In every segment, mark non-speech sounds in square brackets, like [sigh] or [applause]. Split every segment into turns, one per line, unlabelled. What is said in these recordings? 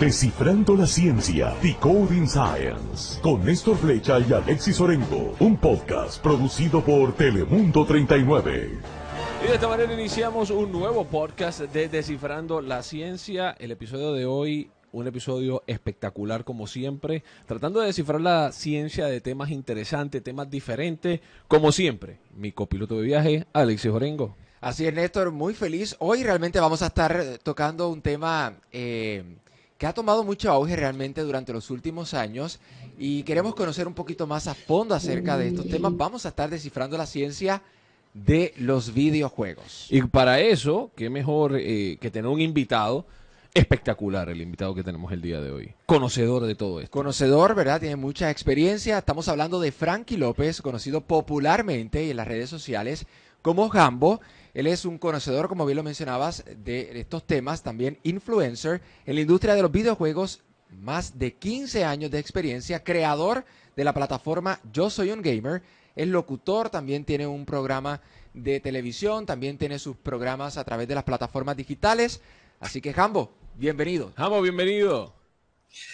Descifrando la ciencia, Decoding Science, con Néstor Flecha y Alexis Orengo, un podcast producido por Telemundo 39.
Y de esta manera iniciamos un nuevo podcast de Descifrando la Ciencia. El episodio de hoy, un episodio espectacular como siempre, tratando de descifrar la ciencia de temas interesantes, temas diferentes, como siempre. Mi copiloto de viaje, Alexis Orengo.
Así es, Néstor, muy feliz. Hoy realmente vamos a estar tocando un tema eh, que ha tomado mucho auge realmente durante los últimos años y queremos conocer un poquito más a fondo acerca de estos temas. Vamos a estar descifrando la ciencia de los videojuegos.
Y para eso, qué mejor eh, que tener un invitado espectacular, el invitado que tenemos el día de hoy. Conocedor de todo esto.
Conocedor, ¿verdad? Tiene mucha experiencia. Estamos hablando de Frankie López, conocido popularmente en las redes sociales como Gambo. Él es un conocedor, como bien lo mencionabas, de estos temas, también influencer en la industria de los videojuegos, más de 15 años de experiencia, creador de la plataforma Yo Soy un Gamer, es locutor, también tiene un programa de televisión, también tiene sus programas a través de las plataformas digitales. Así que, Jambo, bienvenido.
Jambo, bienvenido.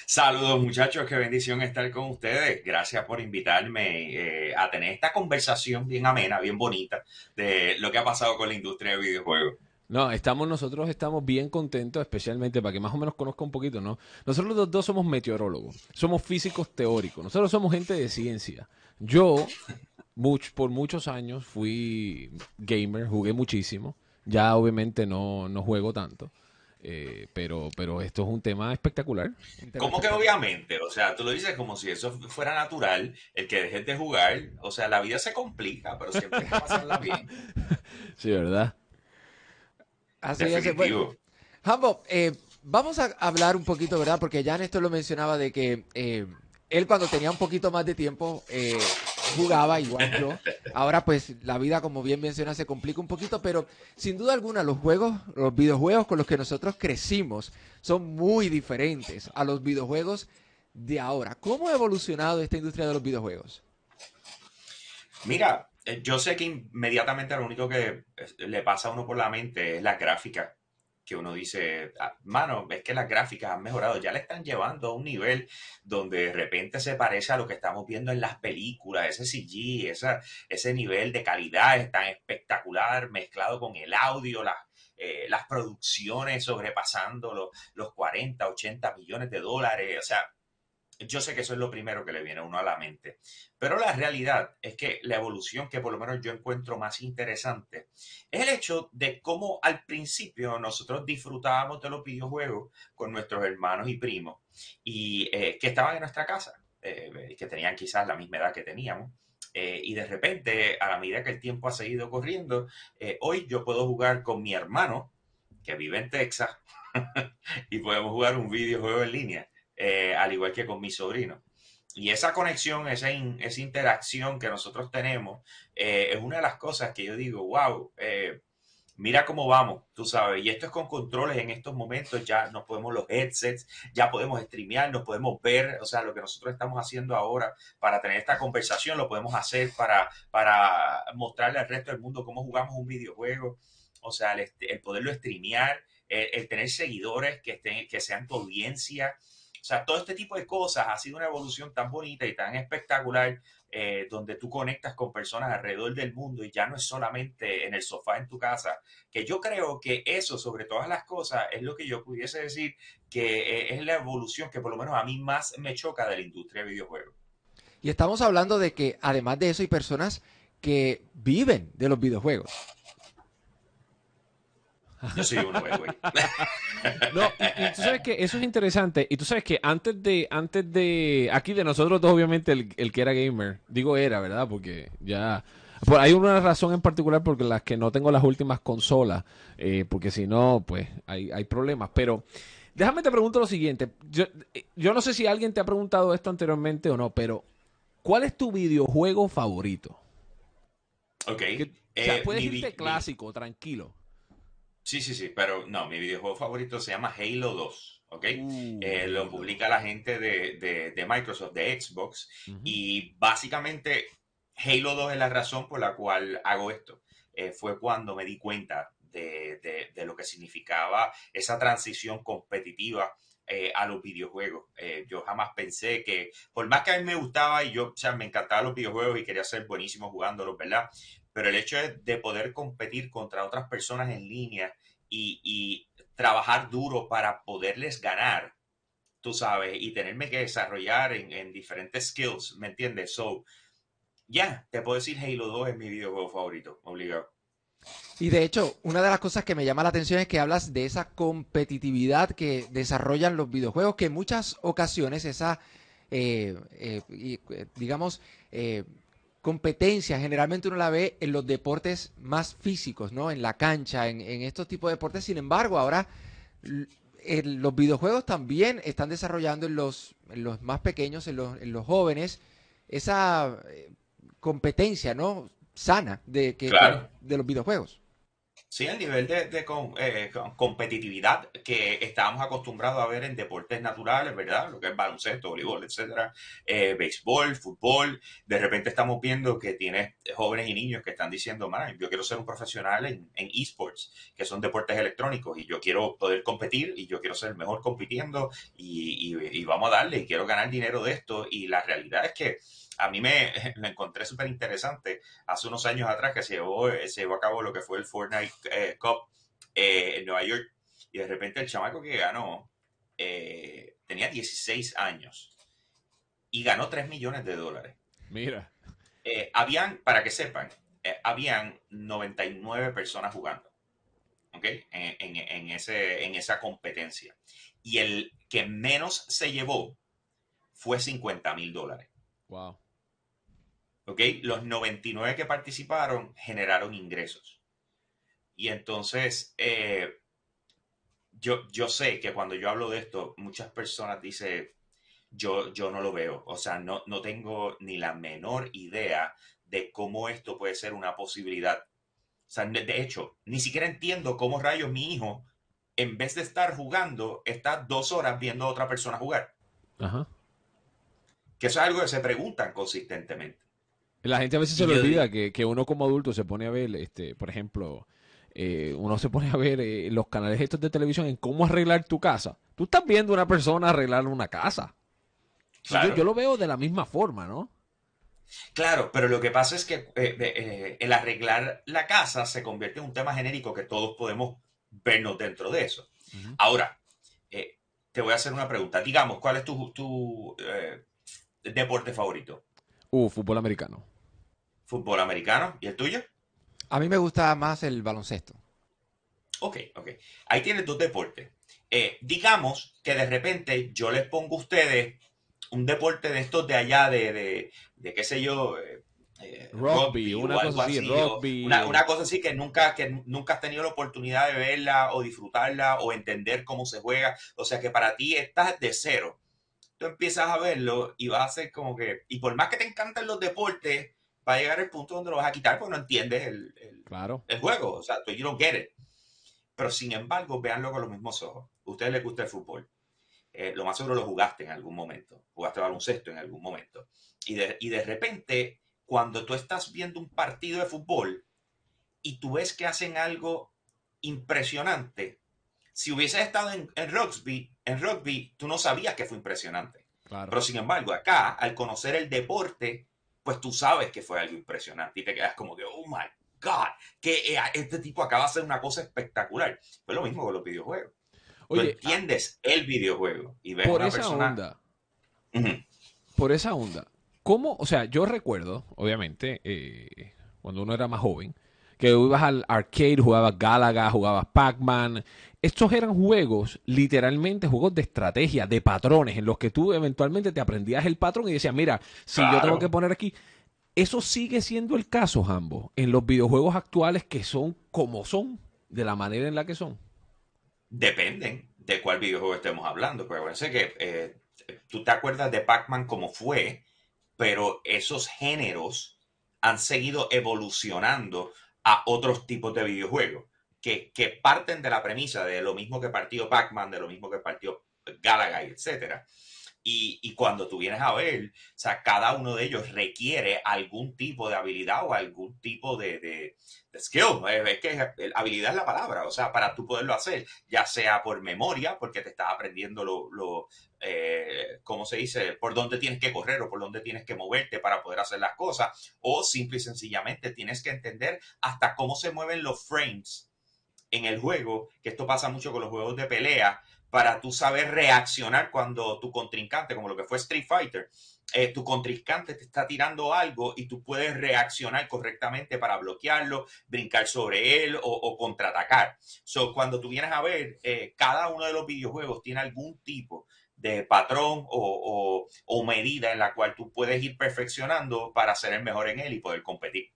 Saludos muchachos, qué bendición estar con ustedes. Gracias por invitarme eh, a tener esta conversación bien amena, bien bonita de lo que ha pasado con la industria de videojuegos.
No, estamos nosotros estamos bien contentos, especialmente para que más o menos conozca un poquito, ¿no? Nosotros los dos somos meteorólogos, somos físicos teóricos, nosotros somos gente de ciencia. Yo, por muchos años fui gamer, jugué muchísimo. Ya obviamente no, no juego tanto. Eh, pero, pero esto es un tema espectacular.
¿Cómo que obviamente? O sea, tú lo dices como si eso fuera natural, el que dejes de jugar. O sea, la vida se complica, pero siempre hay que pasarla bien. [laughs]
Sí, ¿verdad?
Así es. Bueno, Hambo, eh, vamos a hablar un poquito, ¿verdad? Porque ya Néstor lo mencionaba de que eh, él cuando tenía un poquito más de tiempo eh, jugaba igual yo. Ahora pues la vida, como bien menciona, se complica un poquito, pero sin duda alguna los juegos, los videojuegos con los que nosotros crecimos son muy diferentes a los videojuegos de ahora. ¿Cómo ha evolucionado esta industria de los videojuegos?
Mira, eh, yo sé que inmediatamente lo único que le pasa a uno por la mente es la gráfica que uno dice, ah, mano, es que las gráficas han mejorado, ya le están llevando a un nivel donde de repente se parece a lo que estamos viendo en las películas, ese CG, esa, ese nivel de calidad es tan espectacular mezclado con el audio, las, eh, las producciones sobrepasando los, los 40, 80 millones de dólares, o sea, yo sé que eso es lo primero que le viene a uno a la mente, pero la realidad es que la evolución que por lo menos yo encuentro más interesante es el hecho de cómo al principio nosotros disfrutábamos de los videojuegos con nuestros hermanos y primos y eh, que estaban en nuestra casa, eh, que tenían quizás la misma edad que teníamos. Eh, y de repente, a la medida que el tiempo ha seguido corriendo, hoy yo puedo jugar con mi hermano, que vive en Texas, [laughs] y podemos jugar un videojuego en línea. Eh, al igual que con mi sobrino. Y esa conexión, esa, esa interacción que nosotros tenemos, eh, es una de las cosas que yo digo, wow, eh, mira cómo vamos, tú sabes, y esto es con controles en estos momentos, ya nos podemos los headsets, ya podemos streamear, nos podemos ver, o sea, lo que nosotros estamos haciendo ahora para tener esta conversación, lo podemos hacer para, para mostrarle al resto del mundo cómo jugamos un videojuego, o sea, el, poderlo streamear, el, tener seguidores que, estén, que sean tu audiencia, o sea, todo este tipo de cosas ha sido una evolución tan bonita y tan espectacular eh, donde tú conectas con personas alrededor del mundo y ya no es solamente en el sofá en tu casa, que yo creo que eso sobre todas las cosas es lo que yo pudiese decir que eh, es la evolución que por lo menos a mí más me choca de la industria de videojuegos.
Y estamos hablando de que además de eso hay personas que viven de los videojuegos.
Yo soy uno, güey. [laughs]
no, y, tú sabes que eso es interesante. Y tú sabes que antes de, antes de, aquí de nosotros dos, obviamente, el, el que era gamer, digo era, ¿verdad? Porque ya... hay una razón en particular porque las que no tengo las últimas consolas, eh, porque si no, pues hay, hay problemas. Pero déjame te pregunto lo siguiente. Yo, yo no sé si alguien te ha preguntado esto anteriormente o no, pero ¿cuál es tu videojuego favorito?
Ok.
o sea, eh, puedes irte clásico, tranquilo.
Sí, sí, sí, pero no, mi videojuego favorito se llama Halo 2, ¿ok? Uh, eh, lo publica la gente de, Microsoft, de Xbox, y básicamente Halo 2 es la razón por la cual hago esto. Eh, fue cuando me di cuenta de, lo que significaba esa transición competitiva eh, a los videojuegos. Eh, yo jamás pensé que, por más que a mí me gustaba y yo, o sea, me encantaban los videojuegos y quería ser buenísimo jugándolos, ¿verdad? Pero el hecho de, poder competir contra otras personas en línea y, trabajar duro para poderles ganar, tú sabes, y tenerme que desarrollar en, en diferentes skills, ¿me entiendes? So, ya, te puedo decir Halo 2 es mi videojuego favorito, obligado.
Y de hecho, una de las cosas que me llama la atención es que hablas de esa competitividad que desarrollan los videojuegos, que en muchas ocasiones esa, eh, eh, eh, digamos, competencia generalmente uno la ve en los deportes más físicos, ¿no? En la cancha, en, estos tipos de deportes. Sin embargo, ahora los videojuegos también están desarrollando en los, los más pequeños, en los, en los jóvenes, esa competencia, ¿no? Sana de, que, de los videojuegos.
Sí, el nivel de, eh, competitividad que estábamos acostumbrados a ver en deportes naturales, ¿verdad? Lo que es baloncesto, voleibol, etcétera, eh, béisbol, fútbol. De repente estamos viendo que tienes jóvenes y niños que están diciendo, man, yo quiero ser un profesional en, esports, que son deportes electrónicos, y yo quiero poder competir y yo quiero ser mejor compitiendo y, y vamos a darle y quiero ganar dinero de esto. Y la realidad es que a mí me [laughs] lo encontré súper interesante hace unos años atrás que se llevó, se llevó a cabo lo que fue el Fortnite eh, Cup eh, en Nueva York y de repente el chamaco que ganó eh, tenía 16 años y ganó 3 millones de dólares.
Mira.
habían, para que sepan, habían 99 personas jugando. ¿ok? En, en, ese, en esa competencia. Y el que menos se llevó fue 50 mil dólares.
Wow.
¿Ok? Los 99 que participaron generaron ingresos. Y entonces, eh, yo, yo sé que cuando yo hablo de esto, muchas personas dicen, yo, yo no lo veo, o sea, no, no tengo ni la menor idea de cómo esto puede ser una posibilidad. O sea, de hecho, ni siquiera entiendo cómo rayos mi hijo, en vez de estar jugando, está dos horas viendo a otra persona jugar. Ajá. Que eso es algo que se preguntan consistentemente.
La gente a veces se le olvida que, uno como adulto se pone a ver, este, por ejemplo, eh, uno se pone a ver eh, los canales estos de televisión en cómo arreglar tu casa. Tú estás viendo a una persona arreglar una casa. Yo, lo veo de la misma forma, ¿no?
Claro, pero lo que pasa es que eh, el arreglar la casa se convierte en un tema genérico que todos podemos vernos dentro de eso. Ahora, te voy a hacer una pregunta. Digamos, ¿cuál es tu, tu deporte favorito?
Uh, fútbol americano
fútbol americano. ¿Y el tuyo?
A mí me gusta más el baloncesto.
Ok, ok. Ahí tienes dos deportes. Eh, digamos que de repente yo les pongo a ustedes un deporte de estos de allá, de, de, qué sé yo, eh,
eh, rugby, una cosa así, rugby,
una, cosa así que nunca, que nunca has tenido la oportunidad de verla o disfrutarla o entender cómo se juega. O sea que para ti estás de cero. Tú empiezas a verlo y vas a ser como que, y por más que te encanten los deportes, va a llegar el punto donde lo vas a quitar porque no entiendes el, el, juego. O sea, you don't get it. Pero sin embargo, véanlo con los mismos ojos. A ustedes les gusta el fútbol. Eh, lo más seguro lo jugaste en algún momento. Jugaste baloncesto en algún momento. Y de, y de repente, cuando tú estás viendo un partido de fútbol y tú ves que hacen algo impresionante, si hubieses estado en, en rugby, en rugby, tú no sabías que fue impresionante. Pero sin embargo, acá, al conocer el deporte, pues tú sabes que fue algo impresionante y te quedas como que, oh my God, que eh, este tipo acaba de hacer una cosa espectacular. Fue lo mismo con los videojuegos. Oye, entiendes el videojuego y ves por esa onda.
Por esa onda. ¿Cómo? O sea, yo recuerdo, obviamente, eh, cuando uno era más joven, que ibas al arcade, jugabas Galaga, jugabas Pac-Man. Estos eran juegos, literalmente juegos de estrategia, de patrones, en los que tú eventualmente te aprendías el patrón y decías, mira, si yo tengo que poner aquí. Eso sigue siendo el caso, Jambo, en los videojuegos actuales que son como son, de la manera en la que son.
Dependen de cuál videojuego estemos hablando. Pero acuérdense que eh, tú te acuerdas de Pac-Man como fue, pero esos géneros han seguido evolucionando a otros tipos de videojuegos que, parten de la premisa de lo mismo que partió Pac-Man, de lo mismo que partió Galaga, etc. Y, cuando tú vienes a ver, o sea, cada uno de ellos requiere algún tipo de habilidad o algún tipo de, de, skill. Es que habilidad es la palabra, o sea, para tú poderlo hacer, ya sea por memoria, porque te estás aprendiendo lo, lo eh, ¿cómo se dice? Por dónde tienes que correr o por dónde tienes que moverte para poder hacer las cosas, o simple y sencillamente tienes que entender hasta cómo se mueven los frames en el juego, que esto pasa mucho con los juegos de pelea, para tú saber reaccionar cuando tu contrincante, como lo que fue Street Fighter, eh, tu contrincante te está tirando algo y tú puedes reaccionar correctamente para bloquearlo, brincar sobre él o, contraatacar. So, cuando tú vienes a ver, eh, cada uno de los videojuegos tiene algún tipo de patrón o, medida en la cual tú puedes ir perfeccionando para ser el mejor en él y poder competir.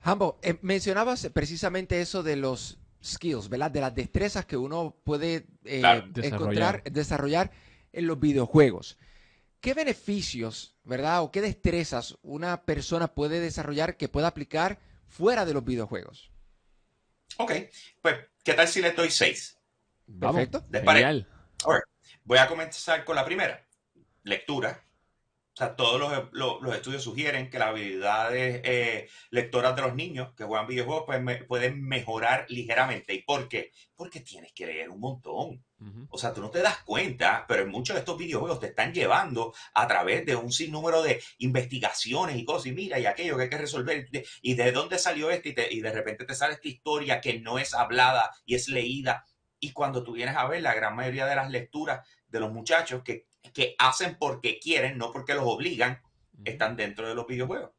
Hambo, eh, mencionabas precisamente eso de los skills, ¿verdad? De las destrezas que uno puede eh, encontrar, desarrollar en los videojuegos. ¿Qué beneficios, verdad? O qué destrezas una persona puede desarrollar que pueda aplicar fuera de los videojuegos?
Ok, pues, ¿qué tal si le doy seis?
Perfecto.
Voy a comenzar con la primera, lectura. O sea, todos los, estudios sugieren que las habilidades eh, lectoras de los niños que juegan videojuegos pues, pueden mejorar ligeramente. ¿Y por qué? Porque tienes que leer un montón. O sea, tú no te das cuenta, pero en muchos de estos videojuegos te están llevando a través de un sinnúmero de investigaciones y cosas. Y mira, y aquello que hay que resolver. Y de dónde salió esto. Y, y de repente te sale esta historia que no es hablada y es leída. Y cuando tú vienes a ver la gran mayoría de las lecturas de los muchachos que que hacen porque quieren, no porque los obligan, están dentro de los videojuegos.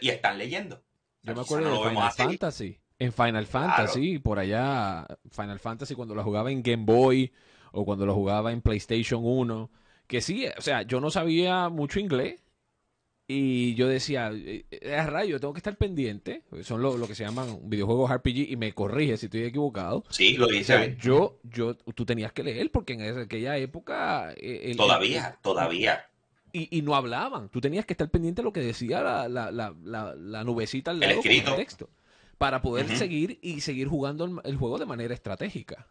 y están leyendo.
Yo me acuerdo de Final Fantasy. En Final Fantasy, por allá, Final Fantasy cuando lo jugaba en Game Boy o cuando lo jugaba en PlayStation 1, que sí, o sea, yo no sabía mucho inglés, y yo decía, eh, eh, rayo, tengo que estar pendiente. Son lo, que se llaman videojuegos RPG y me corrige si estoy equivocado.
Sí, lo dice.
yo, yo, tú tenías que leer porque en aquella época.
Eh, todavía, todavía.
Y, no hablaban. Tú tenías que estar pendiente de lo que decía la, la, la, la, nubecita al lado
el
texto. Para poder seguir y seguir jugando el juego de manera estratégica.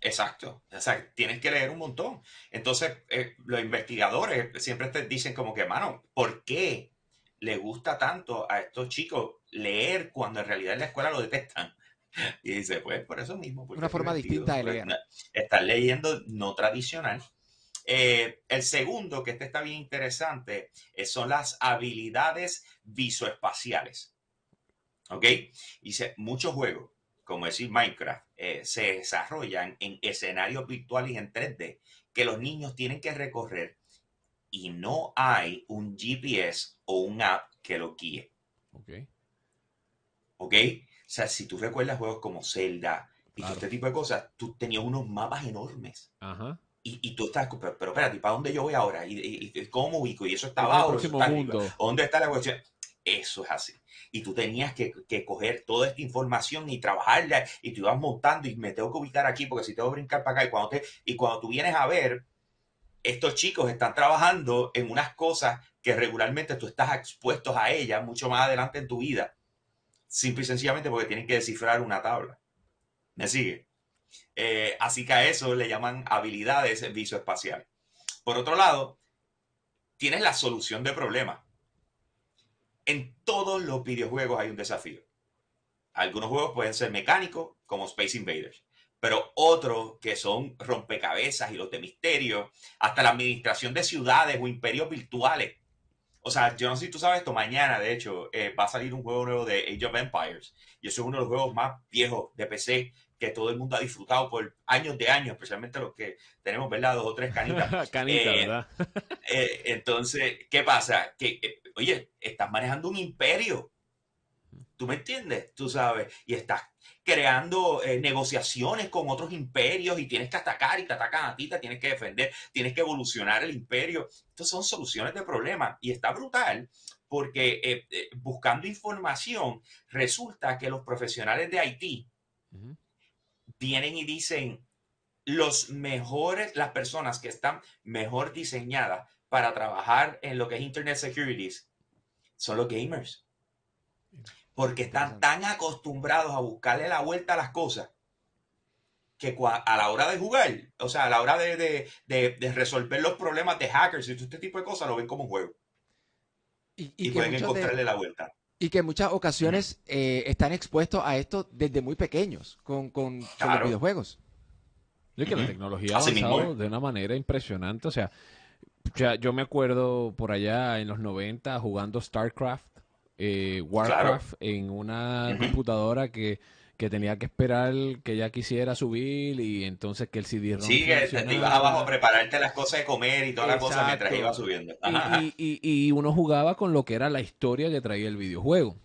Exacto, exacto. Tienes que leer un montón. Entonces, eh, los investigadores siempre te dicen como que, mano, ¿por qué le gusta tanto a estos chicos leer cuando en realidad en la escuela lo detestan? [laughs] Y dice, pues por eso mismo.
Una forma distinta de leer.
Están leyendo no tradicional. Eh, el segundo, que este está bien interesante, eh, son las habilidades visoespaciales. ¿Ok? Dice, muchos juegos como decir Minecraft, eh, se desarrollan en escenarios virtuales en 3D que los niños tienen que recorrer y no hay un GPS o un app que lo guíe.
Ok.
Ok. O sea, si tú recuerdas juegos como Zelda y todo este tipo de cosas, tú tenías unos mapas enormes.
Ajá.
Y, tú estás, pero, pero espérate, ¿para dónde yo voy ahora? ¿Y, cómo ubico? Y eso está abajo. ¿Dónde está la cuestión? Eso es así. Y tú tenías que, coger toda esta información y trabajarla y tú ibas montando y me tengo que ubicar aquí porque si tengo que brincar para acá y cuando, te, y cuando tú vienes a ver, estos chicos están trabajando en unas cosas que regularmente tú estás expuestos a ellas mucho más adelante en tu vida. Simple y sencillamente porque tienen que descifrar una tabla. ¿Me sigue? Eh, así que a eso le llaman habilidades visoespaciales. Por otro lado, tienes la solución de problemas en todos los videojuegos hay un desafío. Algunos juegos pueden ser mecánicos, como Space Invaders, pero otros que son rompecabezas y los de misterio, hasta la administración de ciudades o imperios virtuales. O sea, yo no sé si tú sabes esto, mañana de hecho eh, va a salir un juego nuevo de Age of Empires y eso es uno de los juegos más viejos de PC que todo el mundo ha disfrutado por años de años, especialmente los que tenemos, ¿verdad? Dos o tres canitas. [laughs]
canitas, eh, ¿verdad? [laughs]
Eh, entonces, ¿qué pasa? Que, eh, oye, estás manejando un imperio. ¿Tú me entiendes? Tú sabes. Y estás creando negociaciones con otros imperios y tienes que atacar y te atacan a ti, te tienes que defender, tienes que evolucionar el imperio. Estas son soluciones de problemas y está brutal porque buscando información resulta que los profesionales de Haití vienen y dicen los mejores, las personas que están mejor diseñadas para trabajar en lo que es Internet Securities son los gamers. Porque están tan acostumbrados a buscarle la vuelta a las cosas que a la hora de jugar, o sea, a la hora de, resolver los problemas de hackers y todo este tipo de cosas, lo ven como un juego. Y, pueden encontrarle la vuelta.
Y que en muchas ocasiones eh, están expuestos a esto desde muy pequeños, con, con, los videojuegos.
Y que la tecnología ha avanzado de una manera impresionante. O sea, ya, yo me acuerdo por allá en los 90 jugando StarCraft, eh, Warcraft en una computadora que que tenía que esperar que ella quisiera subir y entonces que el CD-ROM
Sí, que te ibas abajo a prepararte las cosas de comer y todas las cosas mientras iba subiendo.
Y, y, uno jugaba con lo que era la historia que traía el videojuego.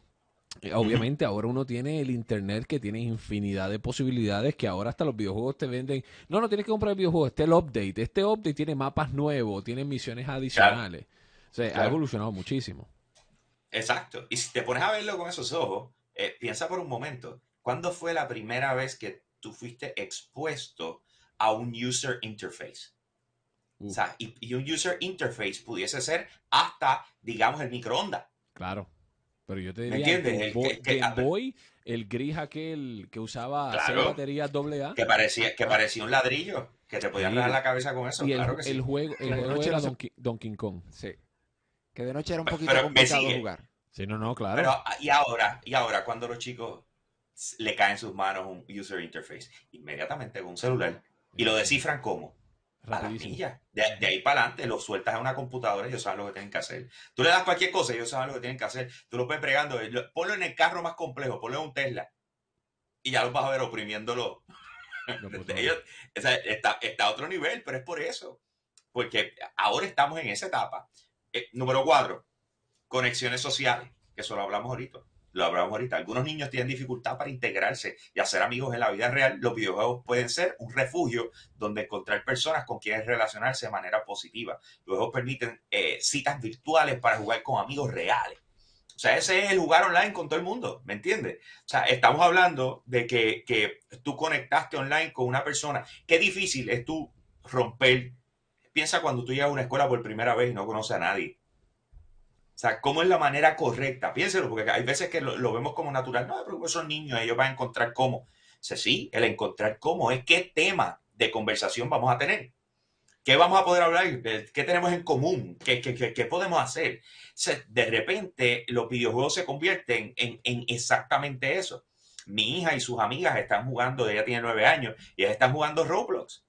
Obviamente ahora uno tiene el internet que tiene infinidad de posibilidades que ahora hasta los videojuegos te venden. No, no tienes que comprar el videojuego, este es el update. Este update tiene mapas nuevos, tiene misiones adicionales. O sea, ha evolucionado muchísimo.
Exacto. Y si te pones a verlo con esos ojos, eh, piensa por un momento ¿Cuándo fue la primera vez que tú fuiste expuesto a un user interface? O sea, y, un user interface pudiese ser hasta, digamos, el microondas.
Claro. Pero yo te diría ¿Me que, el Boy, el gris aquel que usaba claro, baterías AA.
Que parecía, que parecía un ladrillo, que te podían dar la cabeza con eso.
Y
claro
el,
que sí.
el juego, el juego era Donkey, Kong.
Sí. Que de noche era un poquito complicado jugar.
Sí, no, no, claro.
Pero, y ahora, y ahora, cuando los chicos le cae en sus manos un user interface inmediatamente con un celular y lo descifran como a la De, ahí para adelante lo sueltas a una computadora y ellos saben lo que tienen que hacer. Tú le das cualquier cosa y ellos saben lo que tienen que hacer. Tú lo puedes pregando, ponlo en el carro más complejo, ponlo en un Tesla y ya lo vas a ver oprimiéndolo. [laughs] está, está, a otro nivel, pero es por eso. Porque ahora estamos en esa etapa. Eh, número cuatro, conexiones sociales, que eso lo hablamos ahorita lo hablamos ahorita, algunos niños tienen dificultad para integrarse y hacer amigos en la vida real. Los videojuegos pueden ser un refugio donde encontrar personas con quienes relacionarse de manera positiva. Los juegos permiten eh, citas virtuales para jugar con amigos reales. O sea, ese es el jugar online con todo el mundo, ¿me entiendes? O sea, estamos hablando de que, que tú conectaste online con una persona. Qué difícil es tú romper. Piensa cuando tú llegas a una escuela por primera vez y no conoces a nadie ¿cómo es la manera correcta? Piénselo, porque hay veces que lo, vemos como natural. No, pero son niños, ellos van a encontrar cómo. Sí, el encontrar cómo es qué tema de conversación vamos a tener. ¿Qué vamos a poder hablar? ¿Qué tenemos en común? ¿Qué, podemos hacer? de repente, los videojuegos se convierten en, en, exactamente eso. Mi hija y sus amigas están jugando, ella tiene nueve años, y ellas están jugando Roblox.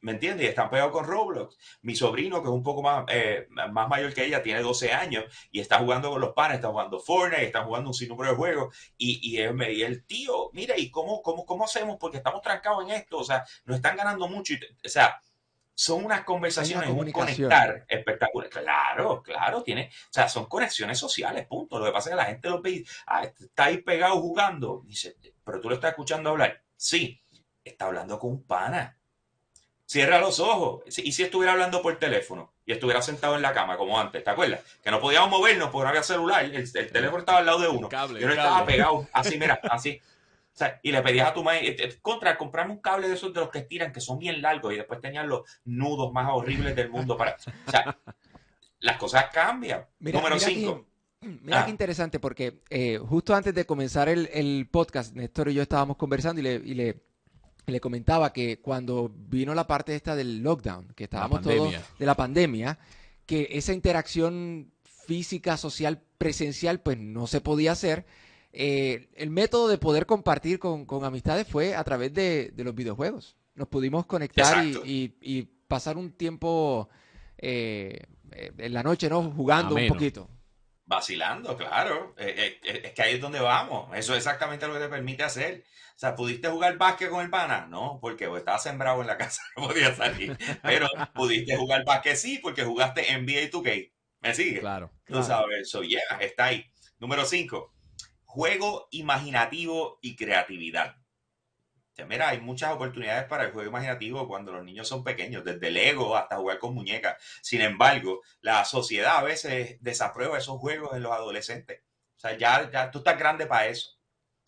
¿Me entiendes? Y están pegados con Roblox. Mi sobrino, que es un poco más, eh, más mayor que ella, tiene 12 años y está jugando con los panes, está jugando Fortnite, está jugando un sinnúmero de juegos. Y, y, él me, el tío, mira, ¿y cómo, cómo, cómo hacemos? Porque estamos trancados en esto. O sea, nos están ganando mucho. o sea, son unas conversaciones, un conectar espectacular. Claro, claro, tiene, o sea, son conexiones sociales, punto. Lo que pasa es que la gente lo ve, ah, está ahí pegado jugando. Dice, pero tú lo estás escuchando hablar. Sí, está hablando con un pana Cierra los ojos. Y si estuviera hablando por teléfono y estuviera sentado en la cama como antes, ¿te acuerdas? Que no podíamos movernos porque no había celular. El, teléfono estaba al lado de uno. Yo no estaba pegado, así, mira, [laughs] así. y le pedías a tu madre, eh, eh, contra, comprarme un cable de esos de los que estiran, que son bien largos y después tenían los nudos más horribles del mundo para... O sea, las cosas cambian. Número 5.
Mira qué ah. interesante, porque eh, justo antes de comenzar el, podcast, Néstor y yo estábamos conversando y le le comentaba que cuando vino la parte esta del lockdown, que estábamos todos de la pandemia, que esa interacción física, social, presencial, pues no se podía hacer. Eh, el método de poder compartir con, amistades fue a través de, los videojuegos. Nos pudimos conectar y, pasar un tiempo eh, en la noche, ¿no? Jugando un poquito.
Vacilando, claro. Eh, es que ahí es donde vamos. Eso es exactamente lo que te permite hacer. O sea, ¿pudiste jugar básquet con el pana? No, porque estaba sembrado en la [laughs] casa, no podía salir. Pero pudiste jugar básquet sí, porque jugaste NBA 2K. ¿Me sigue?
Claro.
Tú sabes, eso yeah, está ahí. Número 5. Juego imaginativo y creatividad. Mira, hay muchas oportunidades para el juego imaginativo cuando los niños son pequeños, desde Lego hasta jugar con muñecas. Sin embargo, la sociedad a veces desaprueba esos juegos en los adolescentes. O sea, ya, ya tú estás grande para eso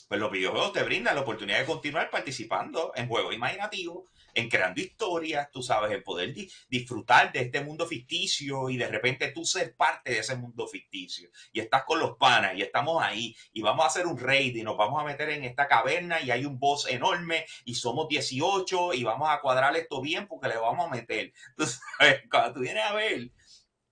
pues los videojuegos te brindan la oportunidad de continuar participando en juegos imaginativos, en creando historias, tú sabes, en poder disfrutar de este mundo ficticio y de repente tú ser parte de ese mundo ficticio. Y estás con los panas y estamos ahí y vamos a hacer un raid y nos vamos a meter en esta caverna y hay un boss enorme y somos 18 y vamos a cuadrar esto bien porque le vamos a meter. [laughs] Tú cuando tú vienes a ver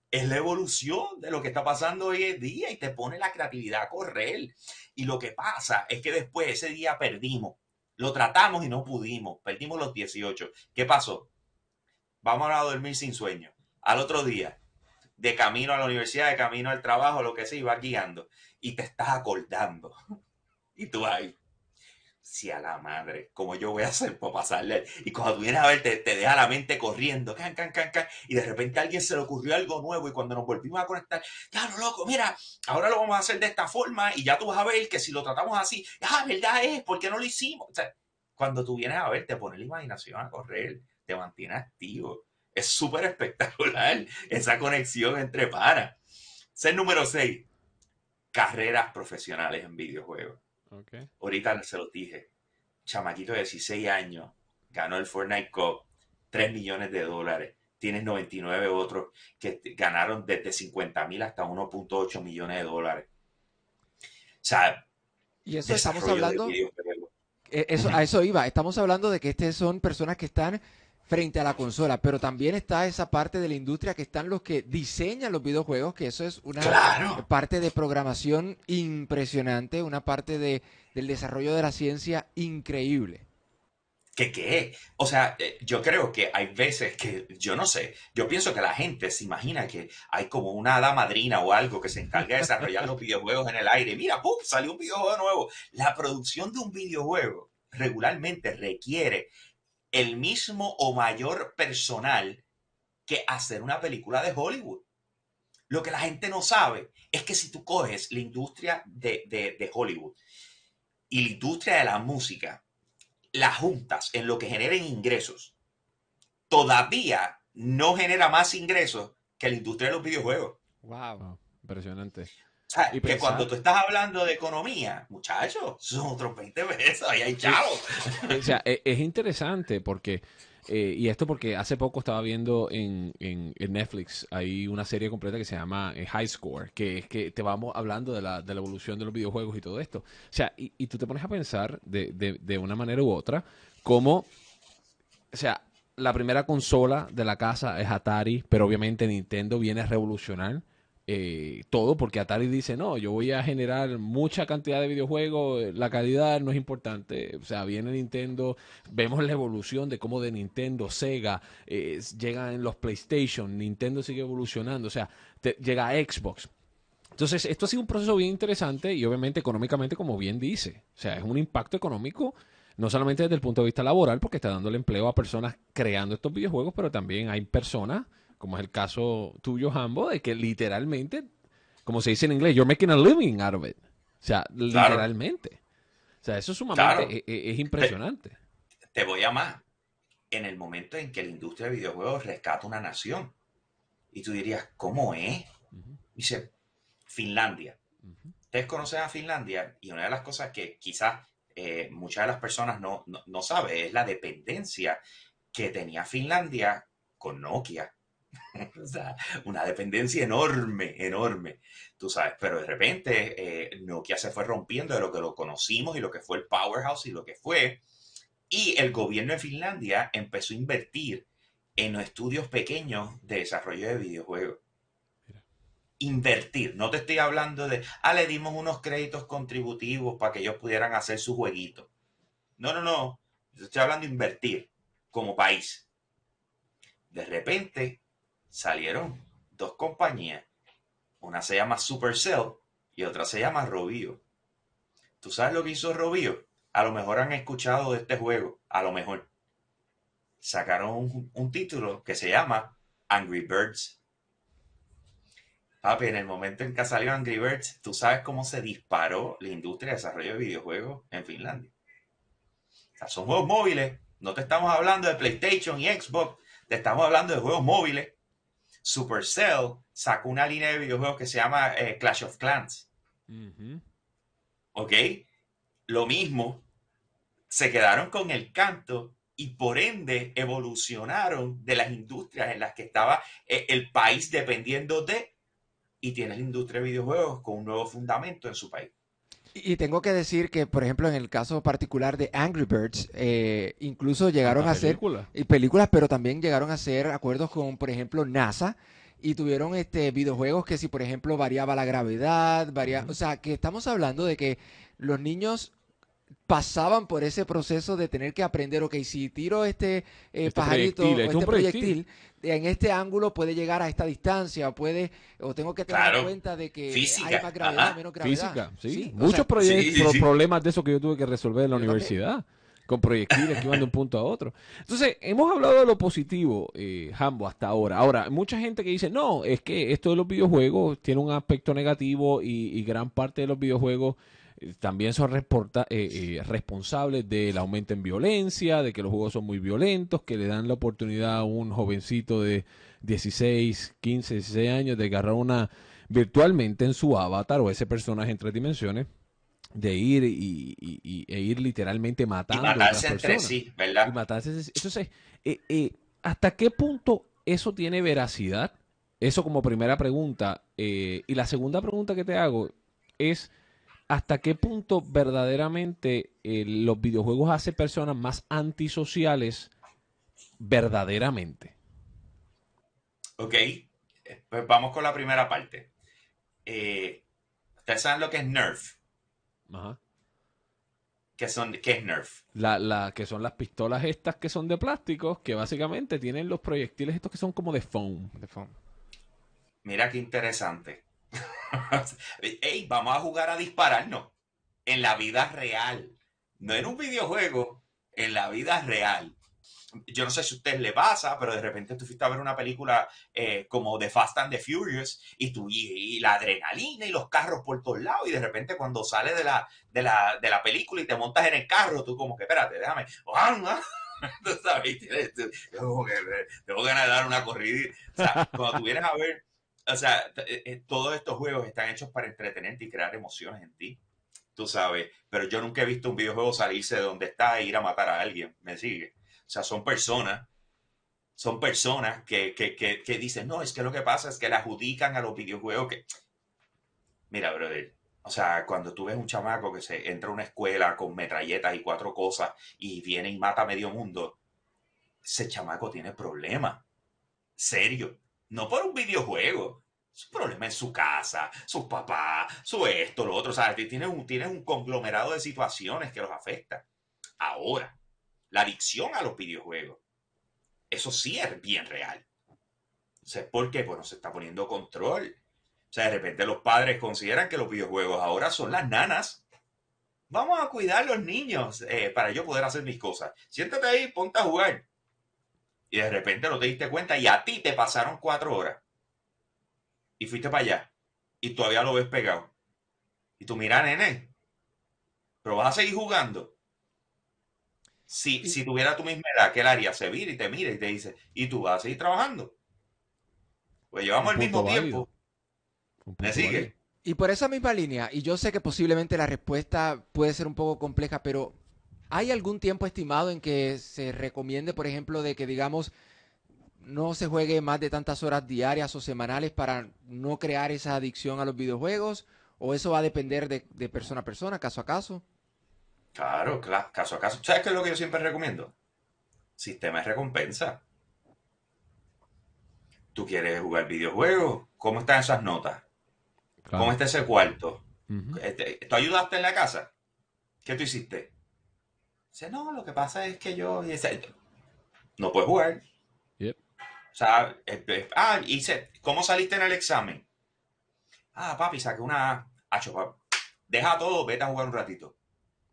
es la evolución de lo que está pasando hoy en día y te pone la creatividad a correr. Y lo que pasa es que después ese día perdimos. Lo tratamos y no pudimos. Perdimos los 18. ¿Qué pasó? Vamos a dormir sin sueño. Al otro día, de camino a la universidad, de camino al trabajo, lo que sea, y vas guiando. Y te estás acordando. [laughs] Y tú ahí si a la madre, como yo voy a hacer para pasarle. Y cuando tú vienes a ver, te, deja la mente corriendo, can, can, can, can, y de repente a alguien se le ocurrió algo nuevo y cuando nos volvimos a conectar, ya loco, mira, ahora lo vamos a hacer de esta forma y ya tú vas a ver que si lo tratamos así, ah, verdad es, ¿por qué no lo hicimos? Cuando tú vienes a ver, te pone la imaginación a correr, te mantiene activo. Es súper espectacular esa conexión entre panas. Ser número 6, carreras profesionales en videojuegos. Ahorita se lo dije. Chamaquito de 16 años, ganó el Fortnite Cup, 3 millones de dólares. Tienes 99 otros que ganaron desde 50 mil hasta 1.8 millones de dólares. O sea,
y eso estamos hablando. Eh, eso, a eso iba. Estamos hablando de que estas son personas que están frente a la consola, pero también está esa parte de la industria que están los que diseñan los videojuegos, que eso es una parte de programación impresionante, una parte de, del desarrollo de la ciencia increíble.
¿Qué qué? O sea, eh, yo creo que hay veces que, yo no sé, yo pienso que la gente se imagina que hay como una hada madrina o algo que se encarga de desarrollar los videojuegos en el aire. Mira, ¡pum! Salió un videojuego nuevo. La producción de un videojuego regularmente requiere el mismo o mayor personal que hacer una película de Hollywood. Lo que la gente no sabe es que si tú coges la industria de, Hollywood y la industria de la música, las juntas en lo que generen ingresos, todavía no genera más ingresos que la industria de los videojuegos.
Wow, impresionante
y que cuando tú estás hablando de economía, muchachos, son otros 20 pesos, ahí hay chavos. [laughs]
o sea, e, es, interesante porque, eh, y esto porque hace poco estaba viendo en, en, Netflix, hay una serie completa que se llama eh, High Score, que es que te vamos hablando de la, de la evolución de los videojuegos y todo esto. O sea, y, y tú te pones a pensar de, de, de una manera u otra, cómo, o sea, la primera consola de la casa es Atari, pero obviamente Nintendo viene a revolucionar eh, todo, porque Atari dice, no, yo voy a generar mucha cantidad de videojuegos, la calidad no es importante. O sea, viene Nintendo, vemos la evolución de cómo de Nintendo, Sega, eh, llegan los PlayStation, Nintendo sigue evolucionando, o sea, llega a Xbox. Entonces, esto ha sido un proceso bien interesante y obviamente económicamente, como bien dice, o sea, es un impacto económico no solamente desde el punto de vista laboral, porque está dando empleo a personas creando estos videojuegos, pero también hay personas como es el caso tuyo, Hambo, de que literalmente, como se dice en inglés, you're making a living out of it. O sea, literalmente. O sea, eso es sumamente, e, e, es, impresionante.
Te, voy a más. En el momento en que la industria de videojuegos rescata una nación, y tú dirías, ¿cómo es? Dice, Finlandia. Ustedes conocen a Finlandia y una de las cosas que quizás eh, muchas de las personas no, no, no saben es la dependencia que tenía Finlandia con Nokia [laughs] o sea, una dependencia enorme, enorme, tú sabes, pero de repente eh, Nokia se fue rompiendo de lo que lo conocimos y lo que fue el powerhouse y lo que fue, y el gobierno de Finlandia empezó a invertir en estudios pequeños de desarrollo de videojuegos. Invertir, no te estoy hablando de, ah, le dimos unos créditos contributivos para que ellos pudieran hacer su jueguito. No, no, no, estoy hablando de invertir como país. De repente, salieron dos compañías. Una se llama Supercell y otra se llama Robio. ¿Tú sabes lo que hizo Robio? A lo mejor han escuchado de este juego, a lo mejor. Sacaron un, título que se llama Angry Birds. Papi, en el momento en que salió Angry Birds, ¿tú sabes cómo se disparó la industria de desarrollo de videojuegos en Finlandia? Son juegos móviles. No te estamos hablando de PlayStation y Xbox. Te estamos hablando de juegos móviles Supercell sacó una línea de videojuegos que se llama eh, Clash of Clans. ¿Ok? Lo mismo, se quedaron con el canto y por ende evolucionaron de las industrias en las que estaba eh, el país dependiendo de y tiene la industria de videojuegos con un nuevo fundamento en su país.
Y tengo que decir que, por ejemplo, en el caso particular de Angry Birds, eh, incluso llegaron a hacer y películas, pero también llegaron a hacer acuerdos con, por ejemplo, NASA y tuvieron este videojuegos que si, por ejemplo, variaba la gravedad, varía, o sea, que estamos hablando de que los niños pasaban por ese proceso de tener que aprender, ok, si tiro este, eh, este pajarito o este proyectil, en este ángulo puede llegar a esta distancia, puede, o tengo que tener en cuenta de que hay más gravedad, menos gravedad.
Física, sí. Muchos proyectos, problemas de eso que yo tuve que resolver en la universidad. Con proyectiles que van de un punto a otro. Entonces, hemos hablado de lo positivo, eh, Hambo, hasta ahora. Ahora, mucha gente que dice, no, es que esto de los videojuegos tiene un aspecto negativo y gran parte de los videojuegos también son eh, eh, responsables del aumento en violencia, de que los juegos son muy violentos, que le dan la oportunidad a un jovencito de 16, 15, 16 años de agarrar una virtualmente en su avatar o ese personaje en tres dimensiones de ir y, e ir literalmente matando y
matarse entre sí, ¿verdad?
Y matarse. Entonces, eh, ¿hasta qué punto eso tiene veracidad? Eso como primera pregunta. y la segunda pregunta que te hago es hasta qué punto verdaderamente eh, los videojuegos hacen personas más antisociales verdaderamente.
Ok, pues vamos con la primera parte. Eh, ¿Ustedes saben lo que es Nerf? Ajá. ¿Qué, son, ¿Qué es Nerf?
La, la, que son las pistolas estas que son de plástico, que básicamente tienen los proyectiles estos que son como de foam. De foam.
Mira qué interesante. [laughs] Ey, vamos a jugar a dispararnos en la vida real. No en un videojuego, en la vida real. Yo no sé si a ustedes le pasa, pero de repente tú fuiste a ver una película eh, como The Fast and the Furious y, tú, y, la adrenalina y los carros por todos lados y de repente cuando sales de la, de, la, de la película y te montas en el carro, tú como que, espérate, déjame. [laughs] tú sabes, tengo, que, tengo ganas de dar una corrida. O sea, cuando tú vienes a ver o sea, eh, eh, todos estos juegos están hechos para entretenerte y crear emociones en ti. Tú sabes, pero yo nunca he visto un videojuego salirse de donde está e ir a matar a alguien. ¿Me sigue? O sea, son personas, son personas que, que, que, que dicen, no, es que lo que pasa es que le adjudican a los videojuegos que... Mira, brother, o sea, cuando tú ves un chamaco que se entra a una escuela con metralletas y cuatro cosas y viene y mata a medio mundo, ese chamaco tiene problemas. Serio no por un videojuego. Es un problema en su casa, sus papás, su esto, lo otro. Sea, tienes un, un conglomerado de situaciones que los afecta. Ahora, la adicción a los videojuegos, eso sí es bien real. O ¿por qué? Pues no se está poniendo control. O sea, de repente los padres consideran que los videojuegos ahora son las nanas. Vamos a cuidar a los niños eh, para yo poder hacer mis cosas. Siéntate ahí, ponte a jugar y de repente no te diste cuenta y a ti te pasaron cuatro horas y fuiste para allá y todavía lo ves pegado. Y tú mira, nene, pero vas a seguir jugando. Si, si tuviera tu misma edad, que él haría? Se vira y te mira y te dice, ¿y tú vas a seguir trabajando? Pues llevamos el mismo tiempo. ¿Me sigue?
Y por esa misma línea, y yo sé que posiblemente la respuesta puede ser un poco compleja, pero ¿Hay algún tiempo estimado en que se recomiende, por ejemplo, de que digamos no se juegue más de tantas horas diarias o semanales para no crear esa adicción a los videojuegos? ¿O eso va a depender de, persona a persona, caso a caso?
Claro, claro, caso a caso. ¿Sabes qué es lo que yo siempre recomiendo? Sistema de recompensa. ¿Tú quieres jugar videojuegos? ¿Cómo están esas notas? ¿Cómo está ese cuarto? Este, ¿Tú ayudaste en la casa? ¿Qué tú hiciste? Dice, no, lo que pasa es que yo... no puedes jugar. O sea, ah, dice, ¿cómo saliste en el examen? Ah, papi, saqué una A. Deja todo, vete a jugar un ratito.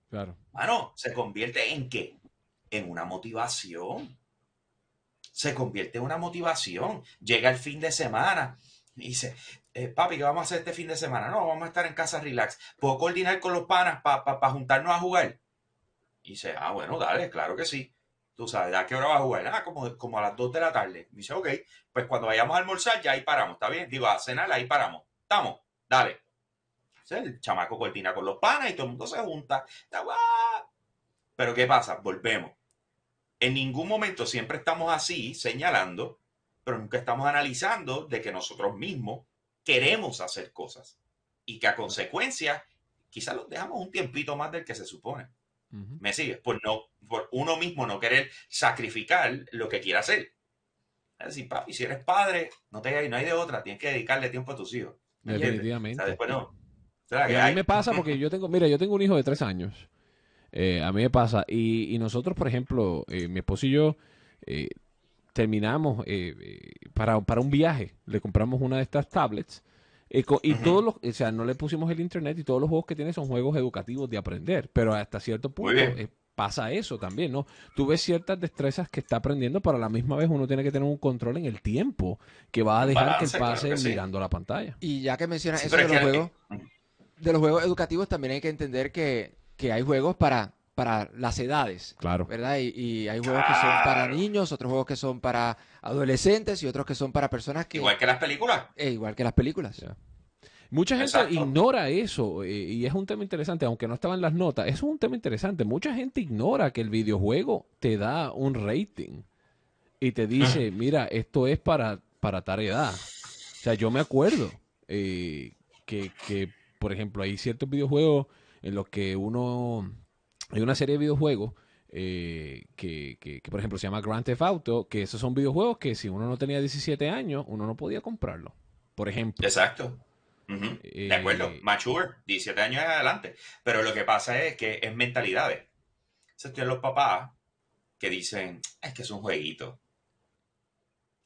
Claro.
Bueno, ¿se convierte en qué? En una motivación. Se convierte en una motivación. Llega el fin de semana y dice, eh, papi, ¿qué vamos a hacer este fin de semana? No, vamos a estar en casa relax. ¿Puedo coordinar con los panas para juntarnos a jugar? Y dice, ah, bueno, dale, claro que sí. Tú sabes, ¿a qué hora vas a jugar? Ah, como, como a las 2 de la tarde. Me dice, ok, pues cuando vayamos a almorzar, ya ahí paramos, ¿está bien? Digo, a cenar, ahí paramos. ¿Estamos? Dale. el chamaco coordina con los panas y todo el mundo se junta. Pero ¿qué pasa? Volvemos. En ningún momento siempre estamos así señalando, pero nunca estamos analizando de que nosotros mismos queremos hacer cosas y que a consecuencia quizás los dejamos un tiempito más del que se supone. ¿Me sigues? Por, no, por uno mismo no querer sacrificar lo que quiera hacer. Es decir, papi, si eres padre, no, te, no hay de otra, tienes que dedicarle tiempo a tus hijos.
Definitivamente.
después no.
a mí me pasa porque yo tengo, mira, yo tengo un hijo de tres años. Eh, a mí me pasa. Y, nosotros, por ejemplo, eh, mi esposo y yo eh, terminamos para, para un viaje. Le compramos una de estas tablets y todos los, o sea, no le pusimos el internet y todos los juegos que tiene son juegos educativos de aprender, pero hasta cierto punto eh, pasa eso también, ¿no? Tú ves ciertas destrezas que está aprendiendo, pero a la misma vez uno tiene que tener un control en el tiempo que va a dejar que pase mirando la pantalla.
Y ya que mencionas eso de los juegos, de los juegos educativos también hay que entender que, que hay juegos para para las edades.
Claro.
¿Verdad? Y, hay juegos que son para niños, otros juegos que son para adolescentes y otros que son para personas que...
Igual que las películas.
Eh, igual que las películas.
Mucha gente ignora eso eh, y es un tema interesante, aunque no estaba en las notas, es un tema interesante. Mucha gente ignora que el videojuego te da un rating y te dice, mira, esto es para, para tal edad. O sea, yo me acuerdo eh, que, que, por ejemplo, hay ciertos videojuegos en los que uno hay una serie de videojuegos eh, que, que, por ejemplo, se llama Grand Theft Auto, que esos son videojuegos que si uno no tenía 17 años, uno no podía comprarlo, por ejemplo.
Exacto. de acuerdo, eh, mature, 17 años en adelante. Pero lo que pasa es que es mentalidades. Se tienen los papás que dicen, es que es un jueguito.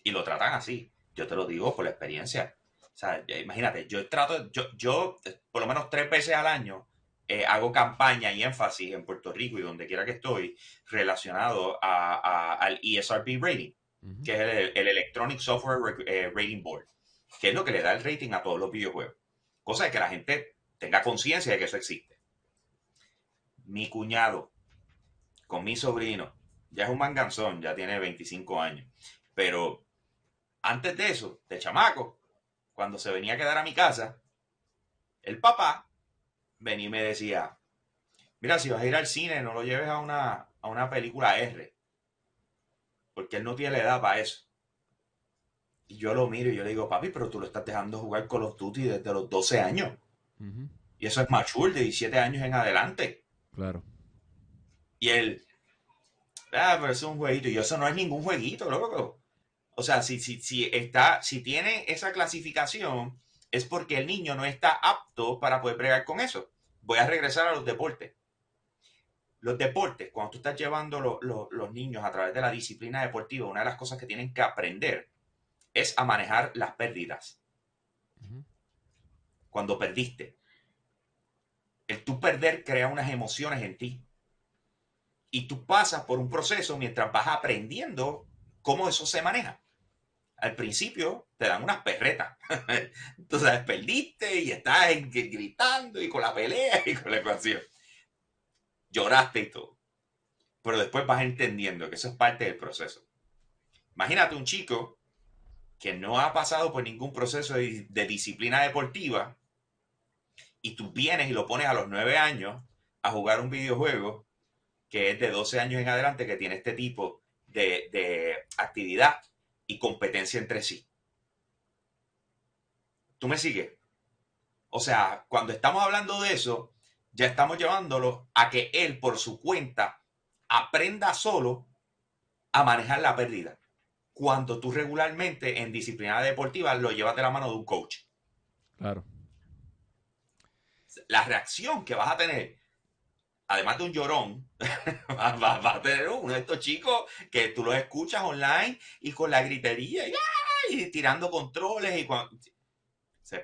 Y lo tratan así. Yo te lo digo por la experiencia. O sea, imagínate, yo trato, yo, yo por lo menos tres veces al año eh, hago campaña y énfasis en Puerto Rico y donde quiera que estoy relacionado al ESRB rating, que es el, Electronic Software eh, Rating Board, que es lo que le da el rating a todos los videojuegos. Cosa de que la gente tenga conciencia de que eso existe. Mi cuñado, con mi sobrino, ya es un manganzón, ya tiene 25 años, pero antes de eso, de chamaco, cuando se venía a quedar a mi casa, el papá venía y me decía, mira, si vas a ir al cine, no lo lleves a una, a una película R, porque él no tiene la edad para eso. Y yo lo miro y yo le digo, papi, pero tú lo estás dejando jugar con los Duty desde los 12 años. Y eso es mature, de 17 años en adelante.
Claro.
Y él, ah, pero eso es un jueguito. Y eso no es ningún jueguito, loco. O sea, si, si, si, está, si tiene esa clasificación, es porque el niño no está apto para poder bregar con eso. Voy a regresar a los deportes. Los deportes, cuando tú estás llevando los niños a través de la disciplina deportiva, una de las cosas que tienen que aprender es a manejar las pérdidas. Cuando perdiste. El tú perder crea unas emociones en ti. Y tú pasas por un proceso mientras vas aprendiendo cómo eso se maneja al principio te dan unas perretas. [laughs] Entonces perdiste y estás gritando y con la pelea y con la ecuación. Lloraste y todo. Pero después vas entendiendo que eso es parte del proceso. Imagínate un chico que no ha pasado por ningún proceso de, disciplina deportiva y tú vienes y lo pones a los nueve años a jugar un videojuego que es de 12 años en adelante que tiene este tipo de actividad y competencia entre sí. ¿Tú me sigues? O sea, cuando estamos hablando de eso, ya estamos llevándolo a que él por su cuenta aprenda solo a manejar la pérdida. Cuando tú regularmente en disciplina deportiva lo llevas de la mano de un coach.
Claro.
La reacción que vas a tener además de un llorón, [laughs] va, a tener uno de estos chicos que tú los escuchas online y con la gritería y, tirando controles. Y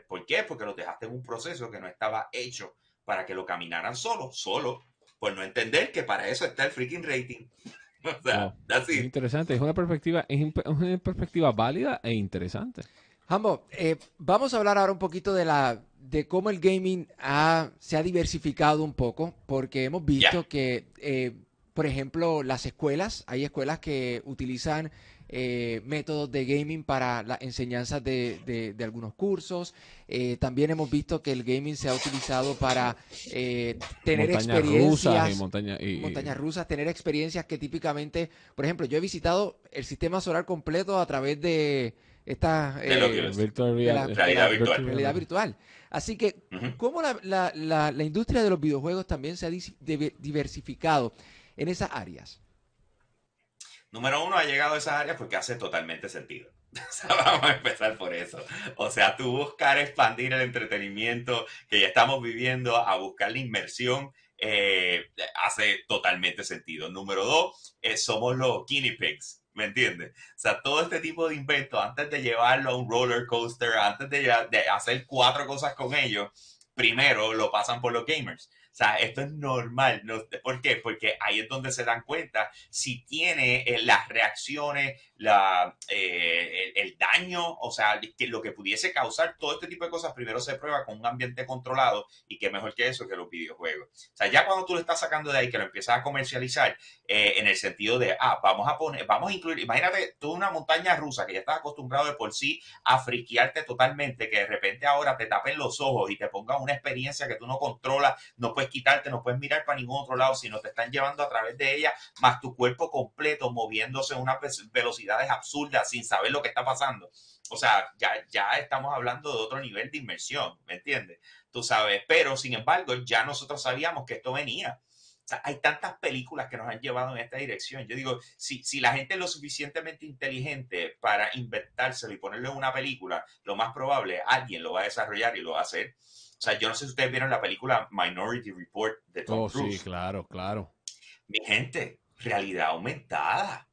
¿Por qué? Porque los dejaste en un proceso que no estaba hecho para que lo caminaran solo, solo, por no entender que para eso está el freaking rating. [laughs] o sea,
es interesante, es una perspectiva, es una perspectiva válida e interesante.
Hambo, eh, vamos a hablar ahora un poquito de la de cómo el gaming se ha diversificado un poco, porque hemos visto que, eh, por ejemplo, las escuelas, hay escuelas que utilizan eh, métodos de gaming para las enseñanzas de, de- de algunos cursos. Eh, también hemos visto que el gaming se ha utilizado para eh, tener
montañas
experiencias
rusas y- montañas
rusas, tener experiencias que típicamente, por ejemplo, yo he visitado el sistema solar completo a través de esta eh,
virtual
la-
realidad virtual.
realidad virtual. Así que. ¿cómo la, la- la- la industria de los videojuegos también se ha diversificado en esas áreas?
Número uno, ha llegado a esas áreas porque hace totalmente sentido. [laughs] O sea, vamos a empezar por eso. O sea, tú buscar expandir el entretenimiento que ya estamos viviendo a buscar la inmersión eh, hace totalmente sentido. Número dos, eh, somos los guinea pigs. ¿Me entiendes? O sea, todo este tipo de inventos, antes de llevarlo a un roller coaster, antes de, de hacer cuatro cosas con ellos, primero lo pasan por los gamers. O sea, esto es normal. ¿no? ¿Por qué? Porque ahí es donde se dan cuenta si tiene eh, las reacciones, la, eh, el, daño, o sea, lo que pudiese causar todo este tipo de cosas, primero se prueba con un ambiente controlado y que mejor que eso que los videojuegos. O sea, ya cuando tú lo estás sacando de ahí, que lo empiezas a comercializar, eh, en el sentido de, ah, vamos a poner, vamos a incluir, imagínate tú una montaña rusa que ya estás acostumbrado de por sí a friquearte totalmente, que de repente ahora te tapen los ojos y te pongan una experiencia que tú no controlas, no puedes quitarte, no puedes mirar para ningún otro lado, sino te están llevando a través de ella, más tu cuerpo completo moviéndose a unas ve- velocidades absurdas sin saber lo que está pasando. O sea, ya, ya estamos hablando de otro nivel de inmersión, ¿me entiendes? Tú sabes, pero sin embargo, ya nosotros sabíamos que esto venía. O sea, hay tantas películas que nos han llevado en esta dirección. Yo digo, si, si la gente es lo suficientemente inteligente para inventárselo y ponerlo en una película, lo más probable, alguien lo va a desarrollar y lo va a hacer. O sea, yo no sé si ustedes vieron la película Minority Report de Tom
Oh,
Cruise.
sí, claro, claro.
Mi gente, realidad aumentada.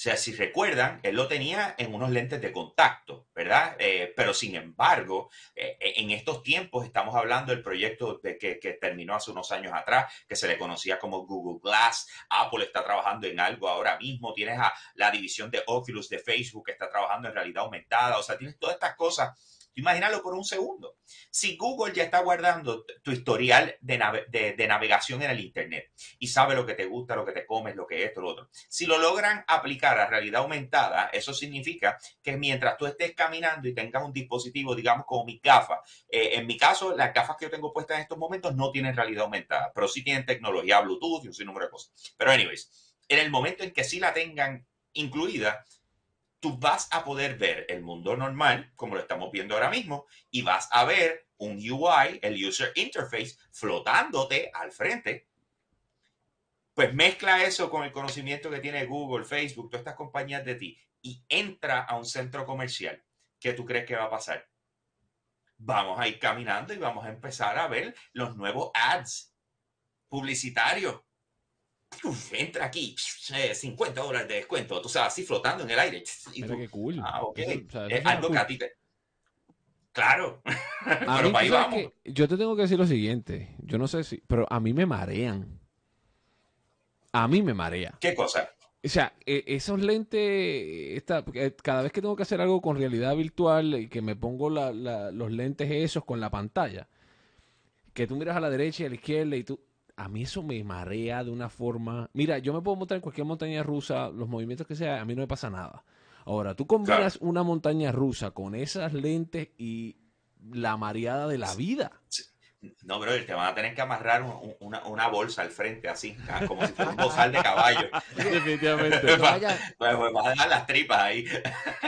Sea, si recuerdan, él lo tenía en unos lentes de contacto, ¿verdad? Eh, pero sin embargo, eh, en estos tiempos estamos hablando del proyecto de que, que terminó hace unos años atrás, que se le conocía como Google Glass. Apple está trabajando en algo ahora mismo. Tienes a la división de Oculus de Facebook que está trabajando en realidad aumentada. O sea, tienes todas estas cosas. Imagínalo por un segundo. Si Google ya está guardando tu historial de, nave- de- de navegación en el Internet y sabe lo que te gusta, lo que te comes, lo que esto, lo otro. Si lo logran aplicar a realidad aumentada, eso significa que mientras tú estés caminando y tengas un dispositivo, digamos como mi gafas, eh, en mi caso, las gafas que yo tengo puestas en estos momentos no tienen realidad aumentada, pero sí tienen tecnología Bluetooth y un sinnúmero de cosas. Pero anyways, en el momento en que sí la tengan incluida, tú vas a poder ver el mundo normal, como lo estamos viendo ahora mismo, y vas a ver un UI, el User Interface, flotándote al frente. Pues mezcla eso con el conocimiento que tiene Google, Facebook, todas estas compañías de ti, y entra a un centro comercial. ¿Qué tú crees que va a pasar? Vamos a ir caminando y vamos a empezar a ver los nuevos ads publicitarios. Uf, entra aquí, eh, 50 dólares de descuento, tú sabes, así flotando en el aire. Y tú,
qué cool.
ah, ok.
Eso- o sea, eso
es
suena
algo
cool.
que a ti te... Claro. [laughs]
A
Pero
mí,
para ahí vamos.
yo te tengo que decir lo siguiente. Yo no sé si, pero a mí me marean. A mí me marea.
¿Qué cosa?
O sea, e- esos lentes, esta, cada vez que tengo que hacer algo con realidad virtual y que me pongo la- la- los lentes esos con la pantalla, que tú miras a la derecha y a la izquierda y tú, a mí eso me marea de una forma. Mira, yo me puedo montar en cualquier montaña rusa, los movimientos que sea, a mí no me pasa nada. Ahora, tú combinas una montaña rusa con esas lentes y la mareada de la vida.
No, brother, te van a tener que amarrar un- un- una, una bolsa al frente, así, como si fuera un bozal de caballo. [laughs]
Definitivamente. [laughs]
No vaya-
Pues, pues vas a dejar las tripas ahí.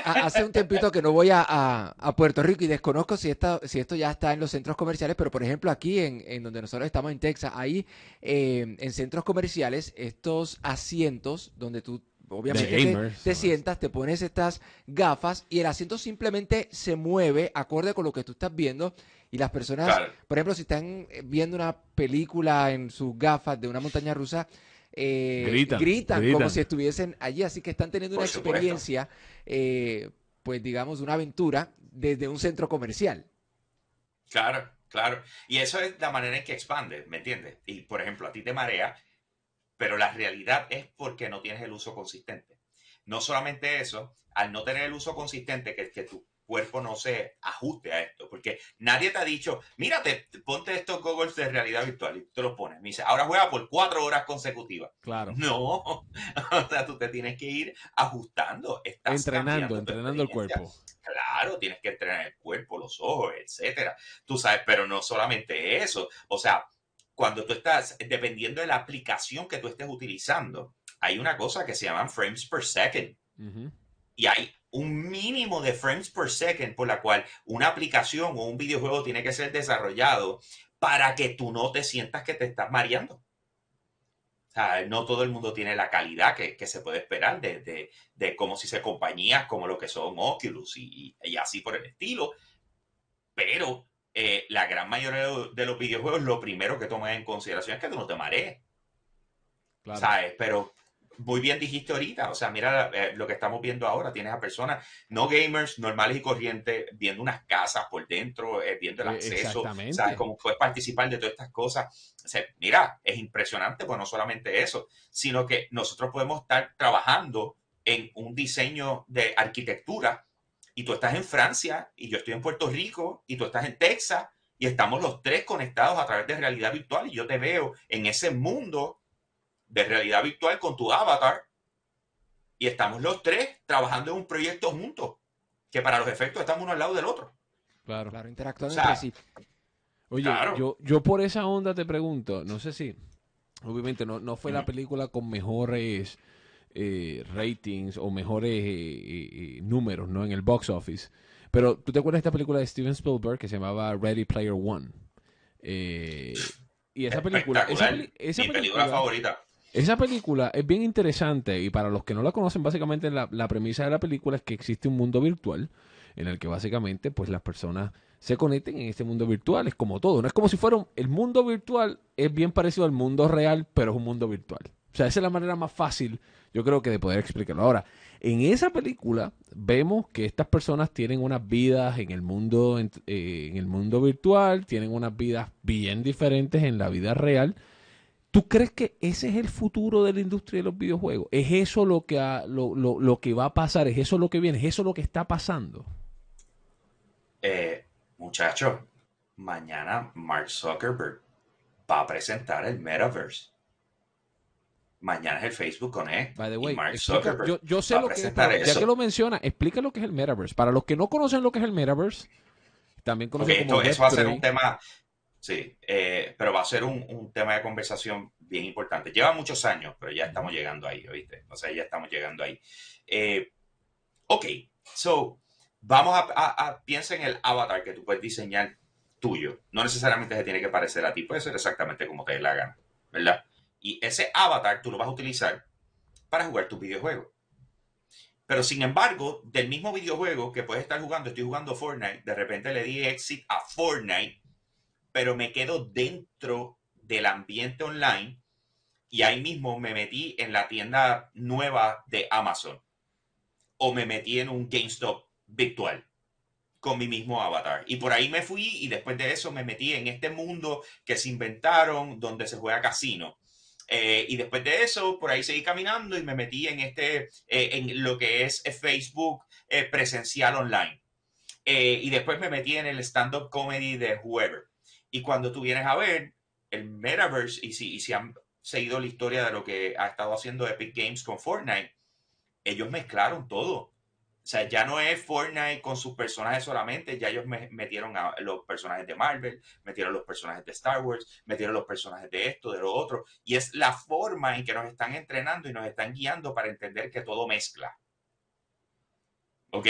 Ha- Hace un tempito que no voy a, a- a Puerto Rico y desconozco si, esta, si esto ya está en los centros comerciales, pero por ejemplo aquí en, en donde nosotros estamos en Texas, ahí eh, en centros comerciales estos asientos donde tú obviamente te-
gamers,
te,
¿no?
sientas, te pones estas gafas y el asiento simplemente se mueve acorde con lo que tú estás viendo y las personas,
Claro.
por ejemplo, si están eh, viendo una película en sus gafas de una montaña rusa, eh,
Gritan,
gritan, como si estuviesen allí, así que están teniendo
Por
una
supuesto.
experiencia, eh, pues digamos, una aventura desde un centro comercial.
Claro, claro. Y eso es la manera en que expande, ¿me entiendes? Y por ejemplo, a ti te marea, pero la realidad es porque no tienes el uso consistente. No solamente eso, al no tener el uso consistente, que, que tu cuerpo no se ajuste a esto, porque nadie te ha dicho, mírate, ponte estos goggles de realidad virtual y te los pones. Me dice, ahora juega por cuatro horas consecutivas.
Claro.
No, [laughs] o sea, tú te tienes que ir ajustando. Estás
entrenando, entrenando el cuerpo.
Claro, tienes que entrenar el cuerpo, los ojos, etcétera. Tú sabes, pero no solamente eso. O sea, cuando tú estás, dependiendo de la aplicación que tú estés utilizando, hay una cosa que se llaman frames per second
Ujú.
Y hay un mínimo de frames per second por la cual una aplicación o un videojuego tiene que ser desarrollado para que tú no te sientas que te estás mareando. O sea, no todo el mundo tiene la calidad que, que se puede esperar de, de, de como si se compañías como lo que son Oculus y, y así por el estilo. Pero eh, la gran mayoría de los- de los videojuegos lo primero que toman en consideración es que tú no te marees.
Claro.
¿sabes? Pero muy bien dijiste ahorita, o sea, mira eh, lo que estamos viendo ahora, tienes a personas no gamers, normales y corrientes, viendo unas casas por dentro, eh, viendo el
Eh,
acceso. ¿sabes? Cómo puedes participar de todas estas cosas. O sea, mira, es impresionante, pues no solamente eso, sino que nosotros podemos estar trabajando en un diseño de arquitectura y tú estás en Francia y yo estoy en Puerto Rico y tú estás en Texas y estamos los tres conectados a través de realidad virtual y yo te veo en ese mundo de realidad virtual con tu avatar y estamos los tres trabajando en un proyecto juntos, que para los efectos estamos uno al lado del otro.
Claro.
Claro, interactuando
O sea,
entre sí.
Oye,
Claro.
yo, yo por esa onda te pregunto, no sé si, obviamente no, no fue la película con mejores eh, ratings o mejores eh, eh, números, ¿no? En el box office. Pero, ¿tú te acuerdas de esta película de Steven Spielberg que se llamaba Ready Player One? Eh, y esa película, esa,
Mi película
película,
favorita.
Esa película es bien interesante y para los que no la conocen, básicamente la, premisa de la película es que existe un mundo virtual en el que básicamente pues las personas se conecten en este mundo virtual. Es como todo, no es como si fuera un- el mundo virtual es bien parecido al mundo real, pero es un mundo virtual. O sea, esa es la manera más fácil, yo creo que de poder explicarlo. Ahora, en esa película vemos que estas personas tienen unas vidas en el mundo en, eh, en el mundo virtual, tienen unas vidas bien diferentes en la vida real. ¿Tú crees que ese es el futuro de la industria de los videojuegos? ¿Es eso lo que, ha- lo, lo- lo que va a pasar? ¿Es eso lo que viene? ¿Es eso lo que está pasando?
Eh, muchachos, mañana Mark Zuckerberg va a presentar el Metaverse. Mañana es el Facebook Connect.
By the
y
way,
Mark
explica-
Zuckerberg
yo, yo sé
va a
lo que es, ya que lo menciona, explica lo que es el Metaverse. Para los que no conocen lo que es el Metaverse, también
Ok,
conocido como
esto, eso va a ser
Web3.
un tema, sí, eh, pero va a ser un, un tema de conversación bien importante. Lleva muchos años, pero ya estamos llegando ahí, ¿oíste? O sea, ya estamos llegando ahí. Eh, ok, so, vamos a, a- piensa en el avatar que tú puedes diseñar tuyo. No necesariamente se tiene que parecer a ti, puede ser exactamente como te la gana, ¿verdad? Y ese avatar tú lo vas a utilizar para jugar tus videojuegos. Pero sin embargo, del mismo videojuego que puedes estar jugando, estoy jugando Fortnite, de repente le di exit a Fortnite, pero me quedo dentro del ambiente online y ahí mismo me metí en la tienda nueva de Amazon o me metí en un GameStop virtual con mi mismo avatar. Y por ahí me fui y después de eso me metí en este mundo que se inventaron donde se juega casino. Eh, y después de eso, por ahí seguí caminando y me metí en este, eh, en lo que es eh, Facebook presencial online. Y después me metí en el stand-up comedy de Whoever. Y cuando tú vienes a ver el Metaverse, y si, han seguido la historia de lo que ha estado haciendo Epic Games con Fortnite, ellos mezclaron todo. O sea, ya no es Fortnite con sus personajes solamente, ya ellos me- metieron a los personajes de Marvel, metieron los personajes de Star Wars, metieron los personajes de esto, de lo otro. Y es la forma en que nos están entrenando y nos están guiando para entender que todo mezcla. ¿Ok?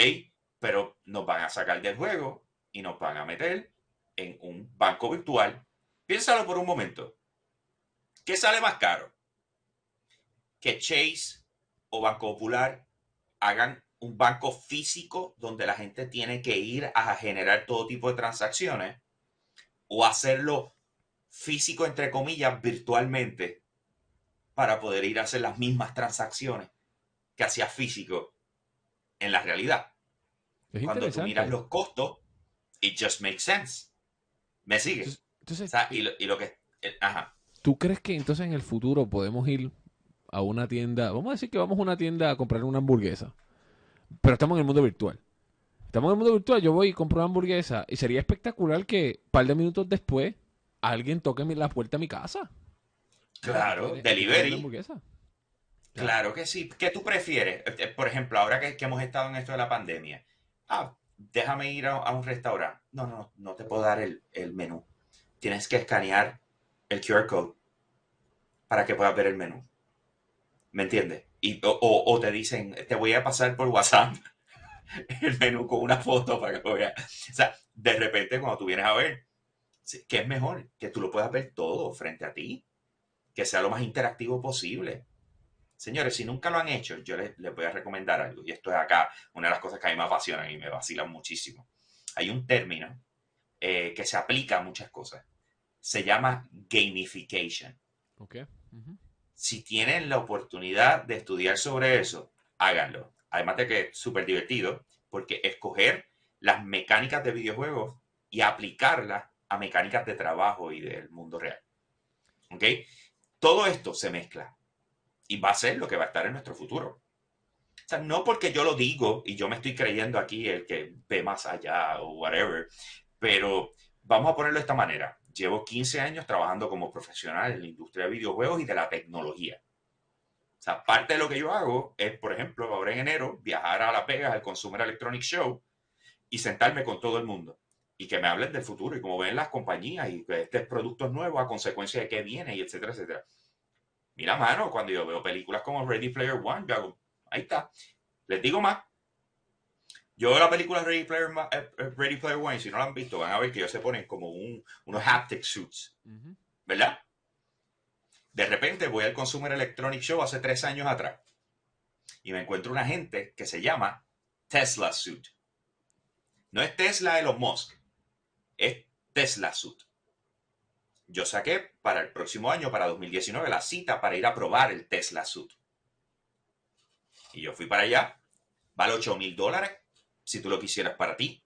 Pero nos van a sacar del juego y nos van a meter en un banco virtual. Piénsalo por un momento. ¿Qué sale más caro? Que Chase o Banco Popular hagan un banco físico donde la gente tiene que ir a generar todo tipo de transacciones o hacerlo físico, entre comillas, virtualmente para poder ir a hacer las mismas transacciones que hacía físico en la realidad.
Es
Cuando tú miras los costos, it just makes sense. ¿Me sigues?
Entonces,
O sea, y, lo, y lo que... eh, Ajá.
¿tú crees que entonces en el futuro podemos ir a una tienda, vamos a decir que vamos a una tienda a comprar una hamburguesa, pero estamos en el mundo virtual? estamos en el mundo virtual, yo voy y compro una hamburguesa y sería espectacular que un par de minutos después alguien toque la puerta a mi casa.
Claro,
¿Quiere- quiere una
delivery.
hamburguesa?
Claro que sí. ¿Qué tú prefieres? Eh, Por ejemplo, ahora que, que hemos estado en esto de la pandemia. Ah, déjame ir a, a un restaurante. No, no, no te puedo dar el, menú. Tienes que escanear el QR code para que puedas ver el menú. ¿Me entiendes? Y, o, te dicen, te voy a pasar por WhatsApp [laughs] el menú con una foto para que lo veas. O sea, de repente cuando tú vienes a ver, ¿qué es mejor? Que tú lo puedas ver todo frente a ti. Que sea lo más interactivo posible. Señores, si nunca lo han hecho, yo les, les voy a recomendar algo. Y esto es acá una de las cosas que a mí me apasionan y me vacilan muchísimo. Hay un término eh, que se aplica a muchas cosas. Se llama gamification.
Ok. Ujú.
Si tienen la oportunidad de estudiar sobre eso, háganlo. Además de que es súper divertido, porque escoger las mecánicas de videojuegos y aplicarlas a mecánicas de trabajo y del mundo real. ¿Ok? Todo esto se mezcla y va a ser lo que va a estar en nuestro futuro. O sea, no porque yo lo digo y yo me estoy creyendo aquí el que ve más allá o whatever, pero vamos a ponerlo de esta manera. Llevo 15 años trabajando como profesional en la industria de videojuegos y de la tecnología. O sea, parte de lo que yo hago es, por ejemplo, ahora en enero, viajar a Las Vegas al Consumer Electronic Show y sentarme con todo el mundo y que me hablen del futuro y cómo ven las compañías y estos productos nuevos a consecuencia de qué viene y etcétera, etcétera. Mira, mano, cuando yo veo películas como Ready Player One, yo hago, ahí está. Les digo más. Yo veo la película Ready Player, eh, eh, Ready Player One y si no la han visto, van a ver que ellos se ponen como un- unos haptic suits. ¿verdad? De repente voy al Consumer Electronic Show hace tres años atrás y me encuentro una gente que se llama Tesla Suit. No es Tesla Elon Musk, es Tesla Suit. Yo saqué para el próximo año, para 2019, la cita para ir a probar el Tesla Suit. Y yo fui para allá. Vale 8 mil dólares si tú lo quisieras para ti.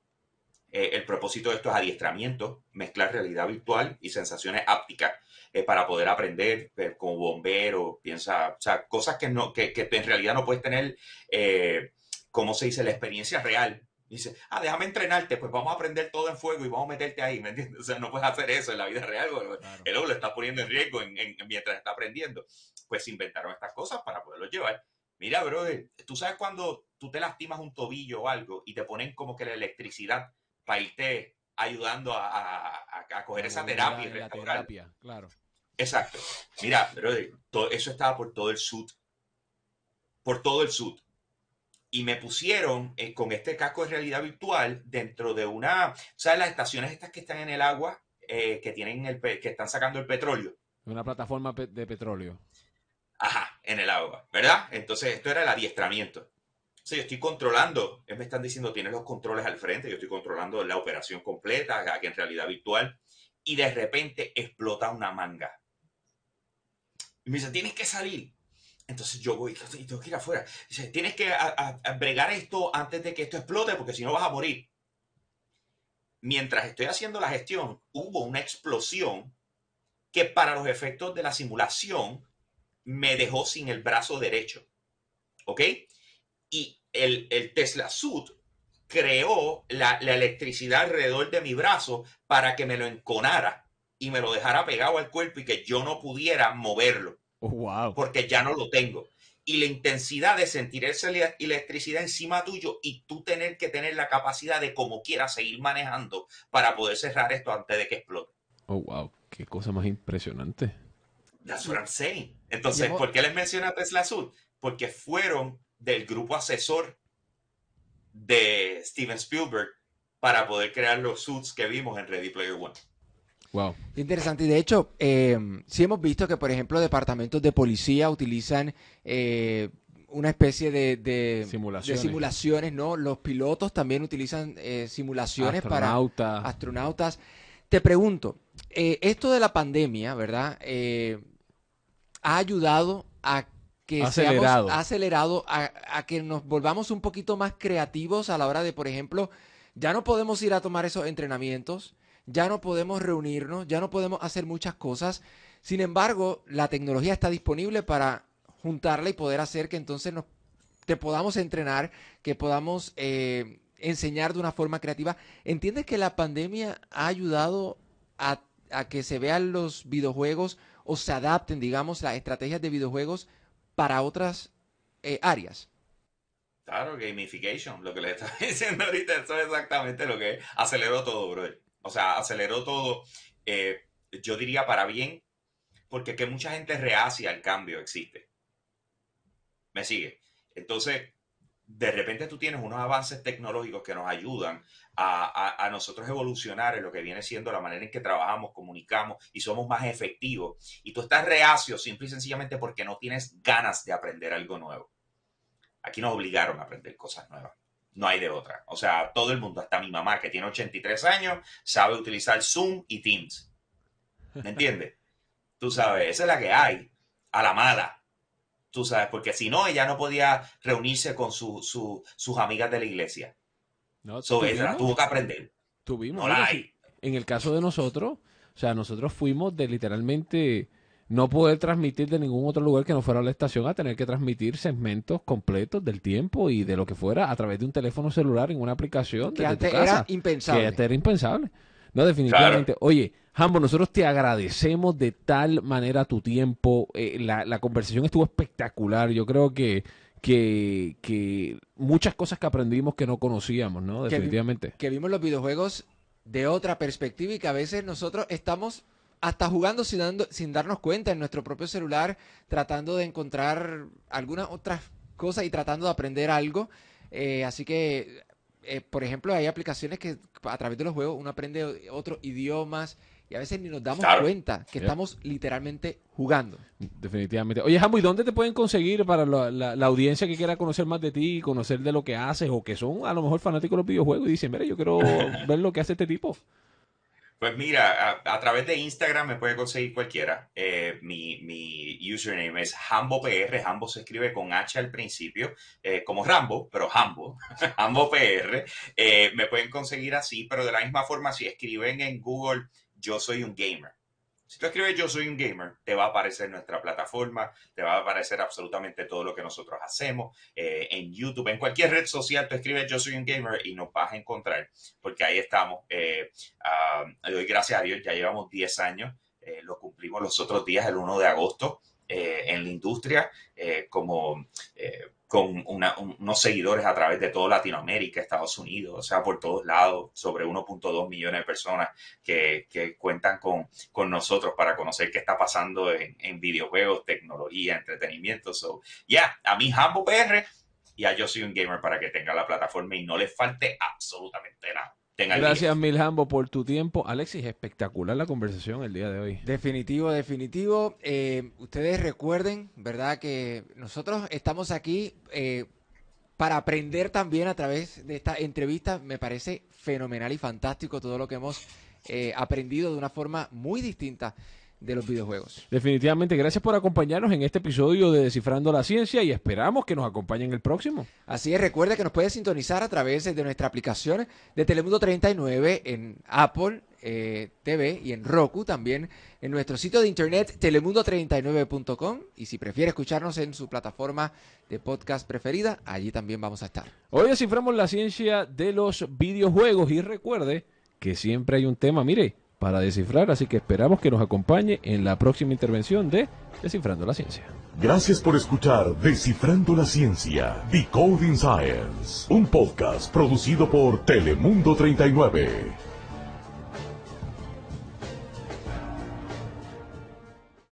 Eh, el propósito de esto es adiestramiento, mezclar realidad virtual y sensaciones ápticas eh, para poder aprender eh, como bombero, piensa, o sea, cosas que, no, que, que en realidad no puedes tener, eh, ¿cómo se dice?, la experiencia real. Dice, ah, déjame entrenarte, pues vamos a aprender todo en fuego y vamos a meterte ahí, ¿me entiendes? O sea, no puedes hacer eso en la vida real, porque
Claro.
el hombre lo está poniendo en riesgo en- en- mientras está aprendiendo. Pues inventaron estas cosas para poderlo llevar. Mira, brother, tú sabes cuando tú te lastimas un tobillo o algo y te ponen como que la electricidad para irte ayudando a, a- a- a coger
La
esa terapia y restaurar.
terapia, claro.
Exacto. Mira, brother, todo, eso estaba por todo el sud. Por todo el sud. Y me pusieron eh, con este casco de realidad virtual dentro de una, ¿sabes? Las estaciones estas que están en el agua, eh, que tienen el, que están sacando el petróleo.
Una plataforma de petróleo.
En el agua, ¿verdad? Entonces, esto era el adiestramiento. Sea, yo estoy controlando, me están diciendo, tienes los controles al frente, yo estoy controlando la operación completa, aquí en realidad virtual, y de repente explota una manga. Y me dice, tienes que salir. Entonces yo voy y tengo que ir afuera. Tienes que a bregar esto antes de que esto explote, porque si no vas a morir. Mientras estoy haciendo la gestión, hubo una explosión que para los efectos de la simulación me dejó sin el brazo derecho. ¿Ok? Y el, el Tesla Suit creó la, la electricidad alrededor de mi brazo para que me lo enconara y me lo dejara pegado al cuerpo y que yo no pudiera moverlo
Oh, wow.
porque ya no lo tengo. Y la intensidad de sentir esa ele- electricidad encima tuyo y tú tener que tener la capacidad de como quieras seguir manejando para poder cerrar esto antes de que explote.
Oh, wow. Qué cosa más impresionante.
That's what I'm saying. Entonces, ¿por qué les menciona Tesla Azul? Porque fueron del grupo asesor de Steven Spielberg para poder crear los suits que vimos en Ready Player One.
Wow.
Interesante. Y de hecho, eh, sí hemos visto que, por ejemplo, departamentos de policía utilizan eh, una especie de, de- de
Simulaciones.
simulaciones, ¿no? Los pilotos también utilizan eh, simulaciones para
Astronauta.
astronautas. Te pregunto, eh, esto de la pandemia, ¿verdad? Ha ayudado a que
Acelerado.
seamos acelerado a, a que nos volvamos un poquito más creativos a la hora de, por ejemplo, ya no podemos ir a tomar esos entrenamientos, ya no podemos reunirnos, ya no podemos hacer muchas cosas. Sin embargo, la tecnología está disponible para juntarla y poder hacer que entonces nos, te podamos entrenar, que podamos eh, enseñar de una forma creativa. ¿Entiendes que la pandemia ha ayudado a, a que se vean los videojuegos o se adapten, digamos, las estrategias de videojuegos para otras eh, áreas?
Claro, gamification, lo que le estaba [laughs] diciendo ahorita, eso es exactamente lo que aceleró todo, brother. O sea, aceleró todo, eh, yo diría para bien, porque que mucha gente reacia al cambio existe. ¿Me sigue? Entonces, de repente tú tienes unos avances tecnológicos que nos ayudan a, nosotros evolucionar en lo que viene siendo la manera en que trabajamos, comunicamos y somos más efectivos. Y tú estás reacio simple y sencillamente porque no tienes ganas de aprender algo nuevo. Aquí nos obligaron a aprender cosas nuevas. No hay de otra. O sea, todo el mundo, hasta mi mamá que tiene 83 años, sabe utilizar Zoom y Teams. ¿Me entiendes? [laughs] Tú sabes, esa es la que hay, a la mala. Tú sabes, porque si no, ella no podía reunirse con su, sus amigas de la iglesia. No, so, ella tuvo que aprender.
Tuvimos. No la En el caso de nosotros, o sea, nosotros fuimos de literalmente no poder transmitir de ningún otro lugar que no fuera la estación a tener que transmitir segmentos completos del tiempo y de lo que fuera a través de un teléfono celular en una aplicación.
Que antes era impensable.
Que antes era impensable. No, definitivamente. Oye, Hambo, nosotros te agradecemos de tal manera tu tiempo. Eh, la, conversación estuvo espectacular. Yo creo que, que, que, muchas cosas que aprendimos que no conocíamos, ¿no? Definitivamente.
que vimos los videojuegos de otra perspectiva y que a veces nosotros estamos hasta jugando sin, dando, sin darnos cuenta en nuestro propio celular, tratando de encontrar algunas otras cosas y tratando de aprender algo. Eh, así que, eh, por ejemplo, hay aplicaciones que a través de los juegos uno aprende otros idiomas y a veces ni nos damos cuenta que estamos literalmente jugando.
Definitivamente. Oye, Jambo, ¿y dónde te pueden conseguir para la, audiencia que quiera conocer más de ti, conocer de lo que haces o que son a lo mejor fanáticos de los videojuegos y dicen, mira, yo quiero [laughs] ver lo que hace este tipo?
Pues mira, a, través de Instagram me puede conseguir cualquiera. Eh, mi, mi, username es HamboPR. Hambo se escribe con H al principio, eh, como Rambo, pero Hambo. HamboPR. [laughs] Eh, me pueden conseguir así, pero de la misma forma, si escriben en Google, yo soy un gamer. Si tú escribes yo soy un gamer, te va a aparecer nuestra plataforma, te va a aparecer absolutamente todo lo que nosotros hacemos eh, en YouTube, en cualquier red social, tú escribes yo soy un gamer y nos vas a encontrar, porque ahí estamos. Eh, doy gracias a Dios, ya llevamos 10 años, eh, lo cumplimos los otros días, el 1 de agosto, en la industria, como con unos seguidores a través de toda Latinoamérica, Estados Unidos, o sea, por todos lados, sobre 1.2 millones de personas que, cuentan con, con, nosotros para conocer qué está pasando en, videojuegos, tecnología, entretenimiento. So, ya, a mí Hambo PR y a Yo Soy un Gamer para que tenga la plataforma y no le falte absolutamente nada.
Gracias, Milhambo, por tu tiempo. Alexis, espectacular la conversación el día de hoy.
Definitivo, definitivo. Eh, ustedes recuerden, ¿verdad? Que nosotros estamos aquí eh, para aprender también a través de esta entrevista. Me parece fenomenal y fantástico todo lo que hemos eh, aprendido de una forma muy distinta de los videojuegos.
Definitivamente, gracias por acompañarnos en este episodio de Descifrando la Ciencia y esperamos que nos acompañen el próximo.
Así es, recuerda que nos puede sintonizar a través de nuestra aplicación de Telemundo 39 en Apple eh, TV y en Roku también en nuestro sitio de internet telemundo39.com y si prefiere escucharnos en su plataforma de podcast preferida, allí también vamos a estar.
Hoy desciframos la ciencia de los videojuegos y recuerde que siempre hay un tema, mire, para descifrar, así que esperamos que nos acompañe en la próxima intervención de Descifrando la Ciencia.
Gracias por escuchar Descifrando la Ciencia, Decoding Science, un podcast producido por Telemundo 39.